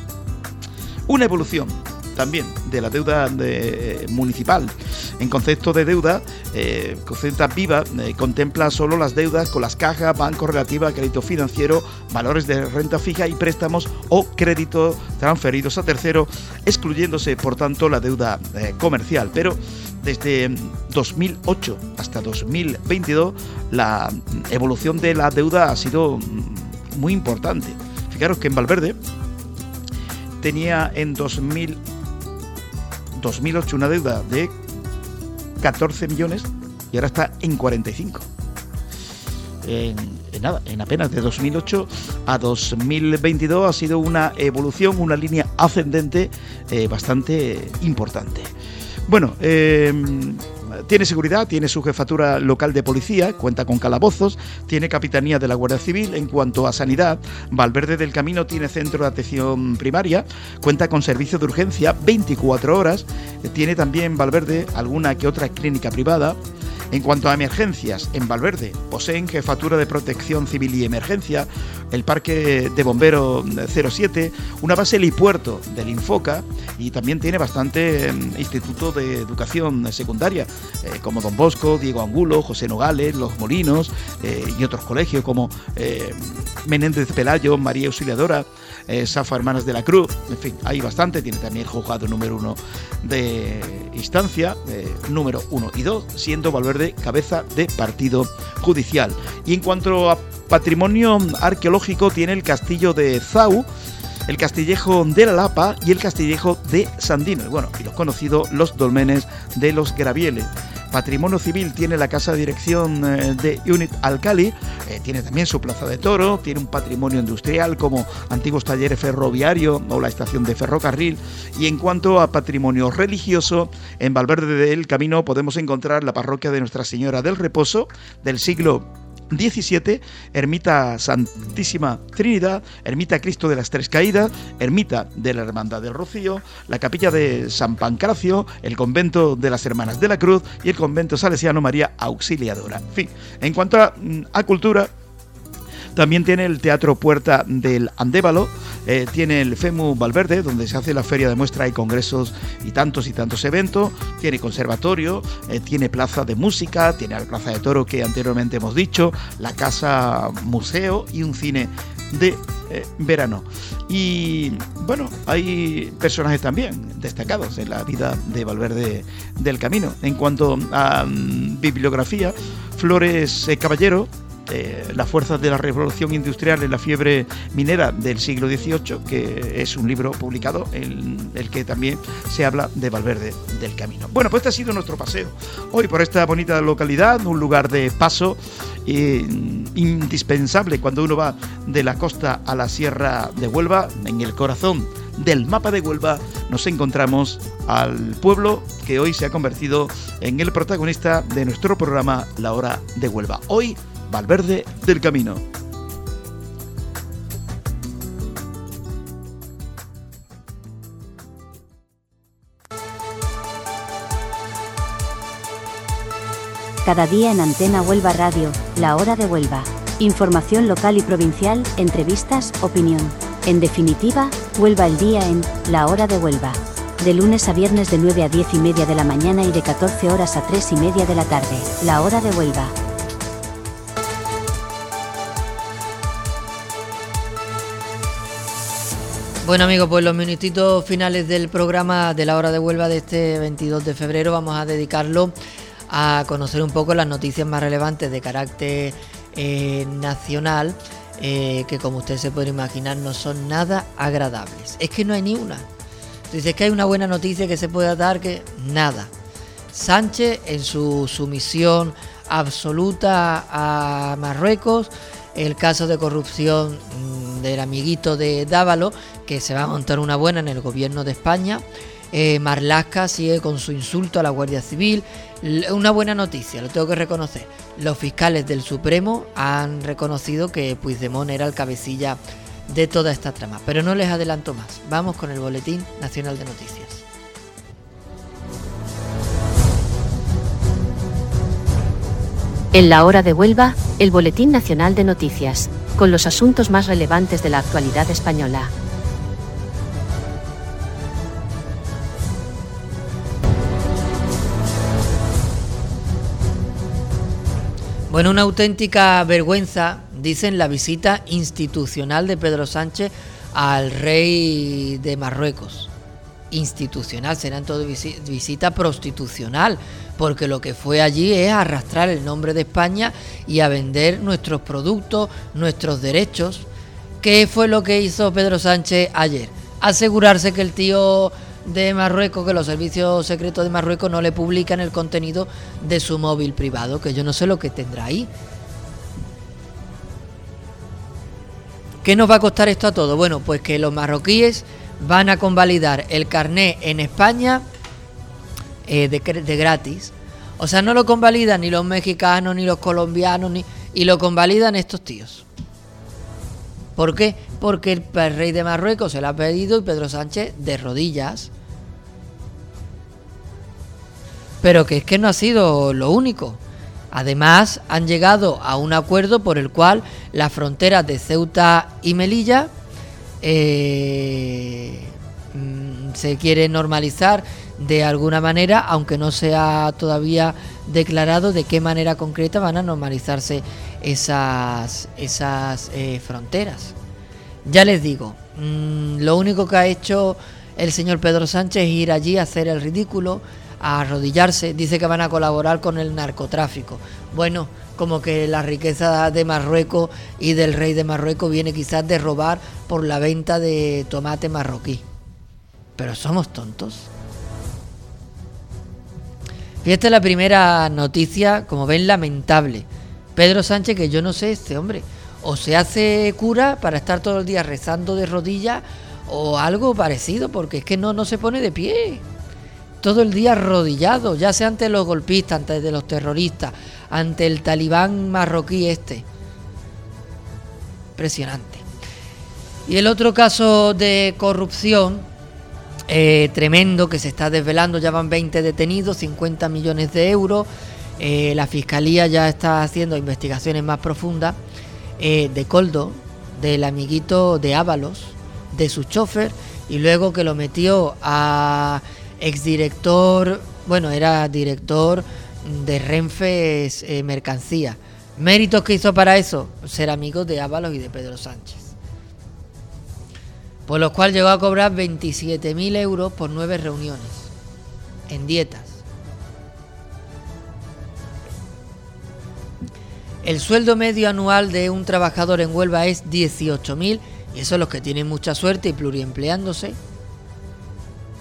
Una evolución también de la deuda eh, municipal. En concepto de deuda, eh, Viva eh, contempla solo las deudas con las cajas, bancos relativas a crédito financiero, valores de renta fija y préstamos o créditos transferidos a tercero, excluyéndose por tanto la deuda eh, comercial. Pero desde 2008 hasta 2022 la evolución de la deuda ha sido muy importante. Fijaros que en Valverde tenía en 2000 2008 una deuda de 14 millones y ahora está en 45. En, nada, en apenas de 2008 a 2022 ha sido una evolución, una línea ascendente eh, bastante importante. Bueno, eh, tiene seguridad, tiene su jefatura local de policía, cuenta con calabozos, tiene capitanía de la Guardia Civil. En cuanto a sanidad, Valverde del Camino tiene centro de atención primaria, cuenta con servicio de urgencia 24 horas, tiene también Valverde alguna que otra clínica privada. En cuanto a emergencias, en Valverde poseen jefatura de protección civil y emergencia, el parque de bombero 07, una base helipuerto del Infoca y también tiene bastante mm, instituto de educación secundaria, eh, como Don Bosco, Diego Angulo, José Nogales, Los Molinos eh, y otros colegios como eh, Menéndez Pelayo, María Auxiliadora, Safa Hermanas de la Cruz, en fin, hay bastante, tiene también el juzgado número uno de instancia, número uno y dos, siendo Valverde cabeza de partido judicial. Y en cuanto a patrimonio arqueológico, tiene el castillo de Zau, el castillejo de la Lapa y el castillejo de Sandino. Bueno, y los conocidos los dolmenes de los Gravieles. Patrimonio Civil tiene la casa de dirección eh, de Unit Alcali, eh, tiene también su plaza de toro, tiene un patrimonio industrial como antiguos talleres ferroviarios o la estación de ferrocarril. Y en cuanto a patrimonio religioso, en Valverde del Camino podemos encontrar la parroquia de Nuestra Señora del Reposo del siglo 17, Ermita Santísima Trinidad, Ermita Cristo de las Tres Caídas, Ermita de la Hermandad del Rocío, la Capilla de San Pancracio, el Convento de las Hermanas de la Cruz y el Convento Salesiano María Auxiliadora. En fin, en cuanto a, mm, a cultura, también tiene el Teatro Puerta del Andévalo, eh, tiene el FEMU Valverde, donde se hace la feria de muestra y congresos y tantos y tantos eventos, tiene conservatorio, eh, tiene plaza de música, tiene la plaza de toro que anteriormente hemos dicho, la casa museo y un cine de eh, verano. Y bueno, hay personajes también destacados en la vida de Valverde del Camino. En cuanto a mm, bibliografía, Flores Caballero, eh, las fuerzas de la revolución industrial en la fiebre minera del siglo XVIII, que es un libro publicado en el que también se habla de Valverde del Camino. Bueno, pues este ha sido nuestro paseo hoy por esta bonita localidad, un lugar de paso eh, indispensable cuando uno va de la costa a la sierra de Huelva, en el corazón del mapa de Huelva nos encontramos al pueblo que hoy se ha convertido en el protagonista de nuestro programa La Hora de Huelva. Hoy Valverde del Camino. Cada día en Antena Huelva Radio, la hora de Huelva. Información local y provincial, entrevistas, opinión. En definitiva, Huelva el día en La Hora de Huelva. De lunes a viernes de 9 a 10 y media de la mañana y de 14 horas a 3 y media de la tarde. La Hora de Huelva. Bueno amigos, pues los minutitos finales del programa de la hora de Huelva de este 22 de febrero vamos a dedicarlo a conocer un poco las noticias más relevantes de carácter eh, nacional, eh, que como usted se puede imaginar no son nada agradables. Es que no hay ni una. Dice que hay una buena noticia que se puede dar, que nada. Sánchez en su sumisión absoluta a Marruecos, el caso de corrupción del amiguito de Dávalo, que se va a montar una buena en el gobierno de España. Eh, Marlasca sigue con su insulto a la Guardia Civil. Una buena noticia, lo tengo que reconocer. Los fiscales del Supremo han reconocido que Puigdemont era el cabecilla de toda esta trama. Pero no les adelanto más. Vamos con el Boletín Nacional de Noticias. En la hora de Huelva, el Boletín Nacional de Noticias, con los asuntos más relevantes de la actualidad española. Bueno, una auténtica vergüenza, dicen, la visita institucional de Pedro Sánchez al rey de Marruecos. Institucional, será en todo visita prostitucional, porque lo que fue allí es arrastrar el nombre de España y a vender nuestros productos, nuestros derechos. ¿Qué fue lo que hizo Pedro Sánchez ayer? Asegurarse que el tío de Marruecos, que los servicios secretos de Marruecos no le publican el contenido de su móvil privado, que yo no sé lo que tendrá ahí. ¿Qué nos va a costar esto a todos? Bueno, pues que los marroquíes van a convalidar el carné en España eh, de, gratis. O sea, no lo convalidan ni los mexicanos, ni los colombianos, ni, y lo convalidan estos tíos. ¿Por qué? Porque el, rey de Marruecos se lo ha pedido y Pedro Sánchez de rodillas. Pero que es que no ha sido lo único. Además, han llegado a un acuerdo por el cual las fronteras de Ceuta y Melilla eh, mm, se quiere normalizar de alguna manera, aunque no se ha todavía declarado de qué manera concreta van a normalizarse esas, esas eh, fronteras. Ya les digo, mm, lo único que ha hecho el señor Pedro Sánchez es ir allí a hacer el ridículo, a arrodillarse, dice que van a colaborar con el narcotráfico. Bueno, como que la riqueza de Marruecos y del rey de Marruecos viene quizás de robar por la venta de tomate marroquí. Pero somos tontos. Fíjate la primera noticia, como ven, lamentable. Pedro Sánchez, que yo no sé, este hombre, o se hace cura para estar todo el día rezando de rodillas o algo parecido, porque es que no, no se pone de pie. Todo el día arrodillado, ya sea ante los golpistas, ante los terroristas, ante el talibán marroquí este. Impresionante. Y el otro caso de corrupción eh, tremendo que se está desvelando, ya van 20 detenidos, 50 millones de euros. Eh, la fiscalía ya está haciendo investigaciones más profundas eh, de Coldo, del amiguito de Ábalos, de su chofer, y luego que lo metió a exdirector, bueno, era director de Renfe Mercancía. Méritos que hizo para eso, ser amigo de Ábalos y de Pedro Sánchez por los cuales llegó a cobrar 27.000 euros por nueve reuniones en dietas. El sueldo medio anual de un trabajador en Huelva es 18.000 y eso los que tienen mucha suerte y pluriempleándose.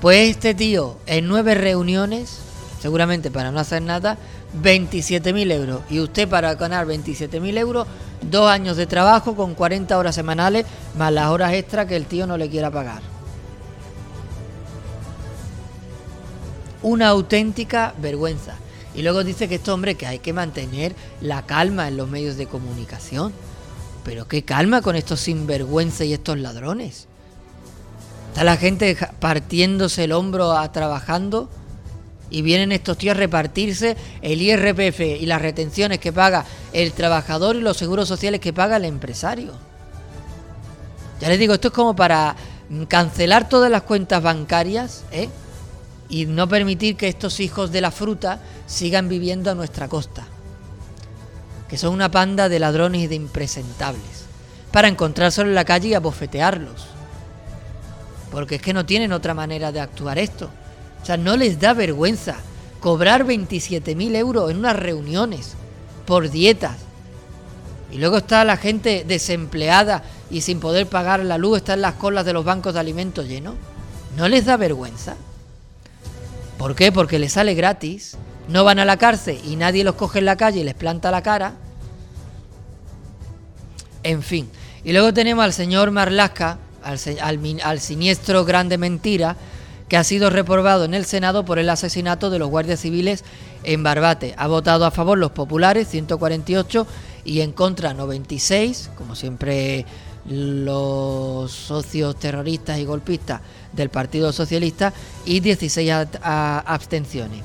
Pues este tío en nueve reuniones, seguramente para no hacer nada, 27.000 euros. Y usted para ganar 27.000 euros dos años de trabajo con 40 horas semanales más las horas extra que el tío no le quiera pagar. Una auténtica vergüenza. Y luego dice que este hombre que hay que mantener la calma en los medios de comunicación. Pero qué calma con estos sinvergüenza y estos ladrones. Está la gente partiéndose el hombro a trabajando y vienen estos tíos a repartirse el IRPF y las retenciones que paga el trabajador y los seguros sociales que paga el empresario. Ya les digo, esto es como para cancelar todas las cuentas bancarias ¿eh? y no permitir que estos hijos de la fruta sigan viviendo a nuestra costa. Que son una panda de ladrones y de impresentables. Para encontrárselo en la calle y abofetearlos. Porque es que no tienen otra manera de actuar esto. O sea, no les da vergüenza cobrar 27.000 euros en unas reuniones por dietas. Y luego está la gente desempleada y sin poder pagar la luz, está en las colas de los bancos de alimentos llenos. ¿No les da vergüenza? ¿Por qué? Porque les sale gratis. No van a la cárcel y nadie los coge en la calle y les planta la cara. En fin. Y luego tenemos al señor Marlasca, al, al siniestro grande mentira, que ha sido reprobado en el Senado por el asesinato de los guardias civiles en Barbate. Ha votado a favor los populares, 148, y en contra 96, como siempre los socios terroristas y golpistas del Partido Socialista, y 16 abstenciones.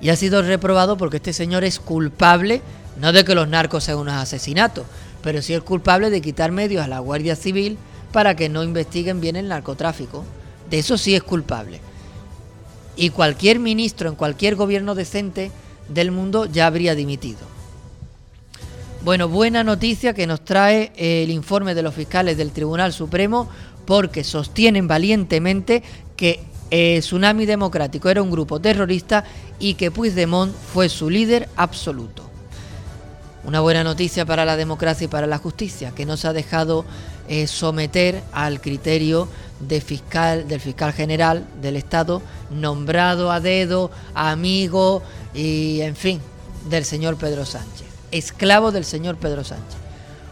Y ha sido reprobado porque este señor es culpable, no de que los narcos sean unos asesinatos, pero sí es culpable de quitar medios a la Guardia Civil para que no investiguen bien el narcotráfico. De eso sí es culpable. Y cualquier ministro en cualquier gobierno decente del mundo ya habría dimitido. Bueno, buena noticia que nos trae el informe de los fiscales del Tribunal Supremo porque sostienen valientemente que el Tsunami Democrático era un grupo terrorista y que Puigdemont fue su líder absoluto. Una buena noticia para la democracia y para la justicia, que no se ha dejado eh, someter al criterio del fiscal general del Estado, nombrado a dedo, amigo y, en fin, del señor Pedro Sánchez, esclavo del señor Pedro Sánchez.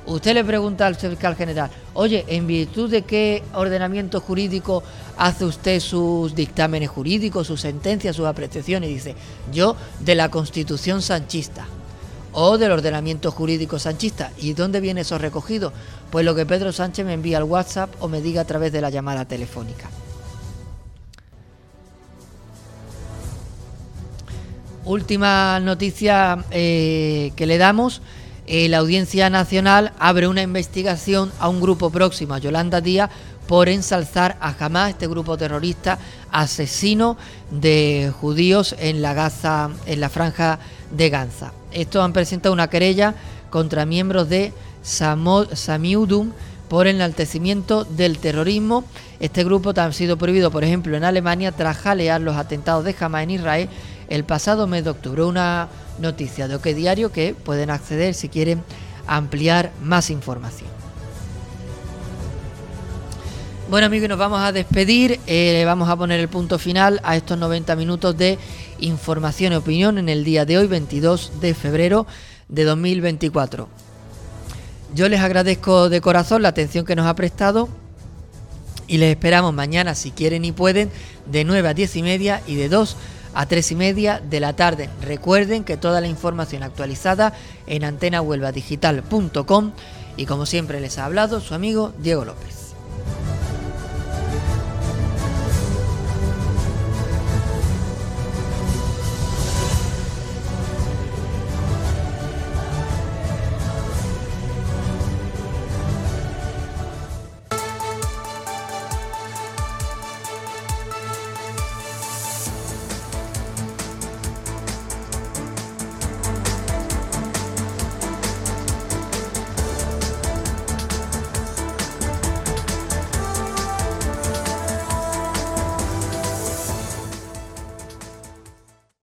Usted le pregunta al fiscal general, oye, ¿en virtud de qué ordenamiento jurídico hace usted sus dictámenes jurídicos, sus sentencias, sus apreciaciones? Y dice, yo de la Constitución sanchista o del ordenamiento jurídico sanchista. ¿Y dónde viene eso recogido? Pues lo que Pedro Sánchez me envía al WhatsApp o me diga a través de la llamada telefónica. Última noticia eh, que le damos. Eh, la Audiencia Nacional abre una investigación a un grupo próximo, a Yolanda Díaz, por ensalzar a Hamas, este grupo terrorista asesino de judíos en la Gaza, en la franja de Gaza. Estos han presentado una querella contra miembros de Samiudum por enaltecimiento del terrorismo. Este grupo ha sido prohibido, por ejemplo, en Alemania tras jalear los atentados de Hamas en Israel el pasado mes de octubre. Una noticia de OK Diario que pueden acceder si quieren ampliar más información. Bueno amigos, nos vamos a despedir, eh, vamos a poner el punto final a estos 90 minutos de información y opinión en el día de hoy, 22 de febrero de 2024. Yo les agradezco de corazón la atención que nos ha prestado y les esperamos mañana, si quieren y pueden, de 9 a 10 y media y de 2 a 3 y media de la tarde. Recuerden que toda la información actualizada en antenahuelvadigital.com y como siempre les ha hablado su amigo Diego López.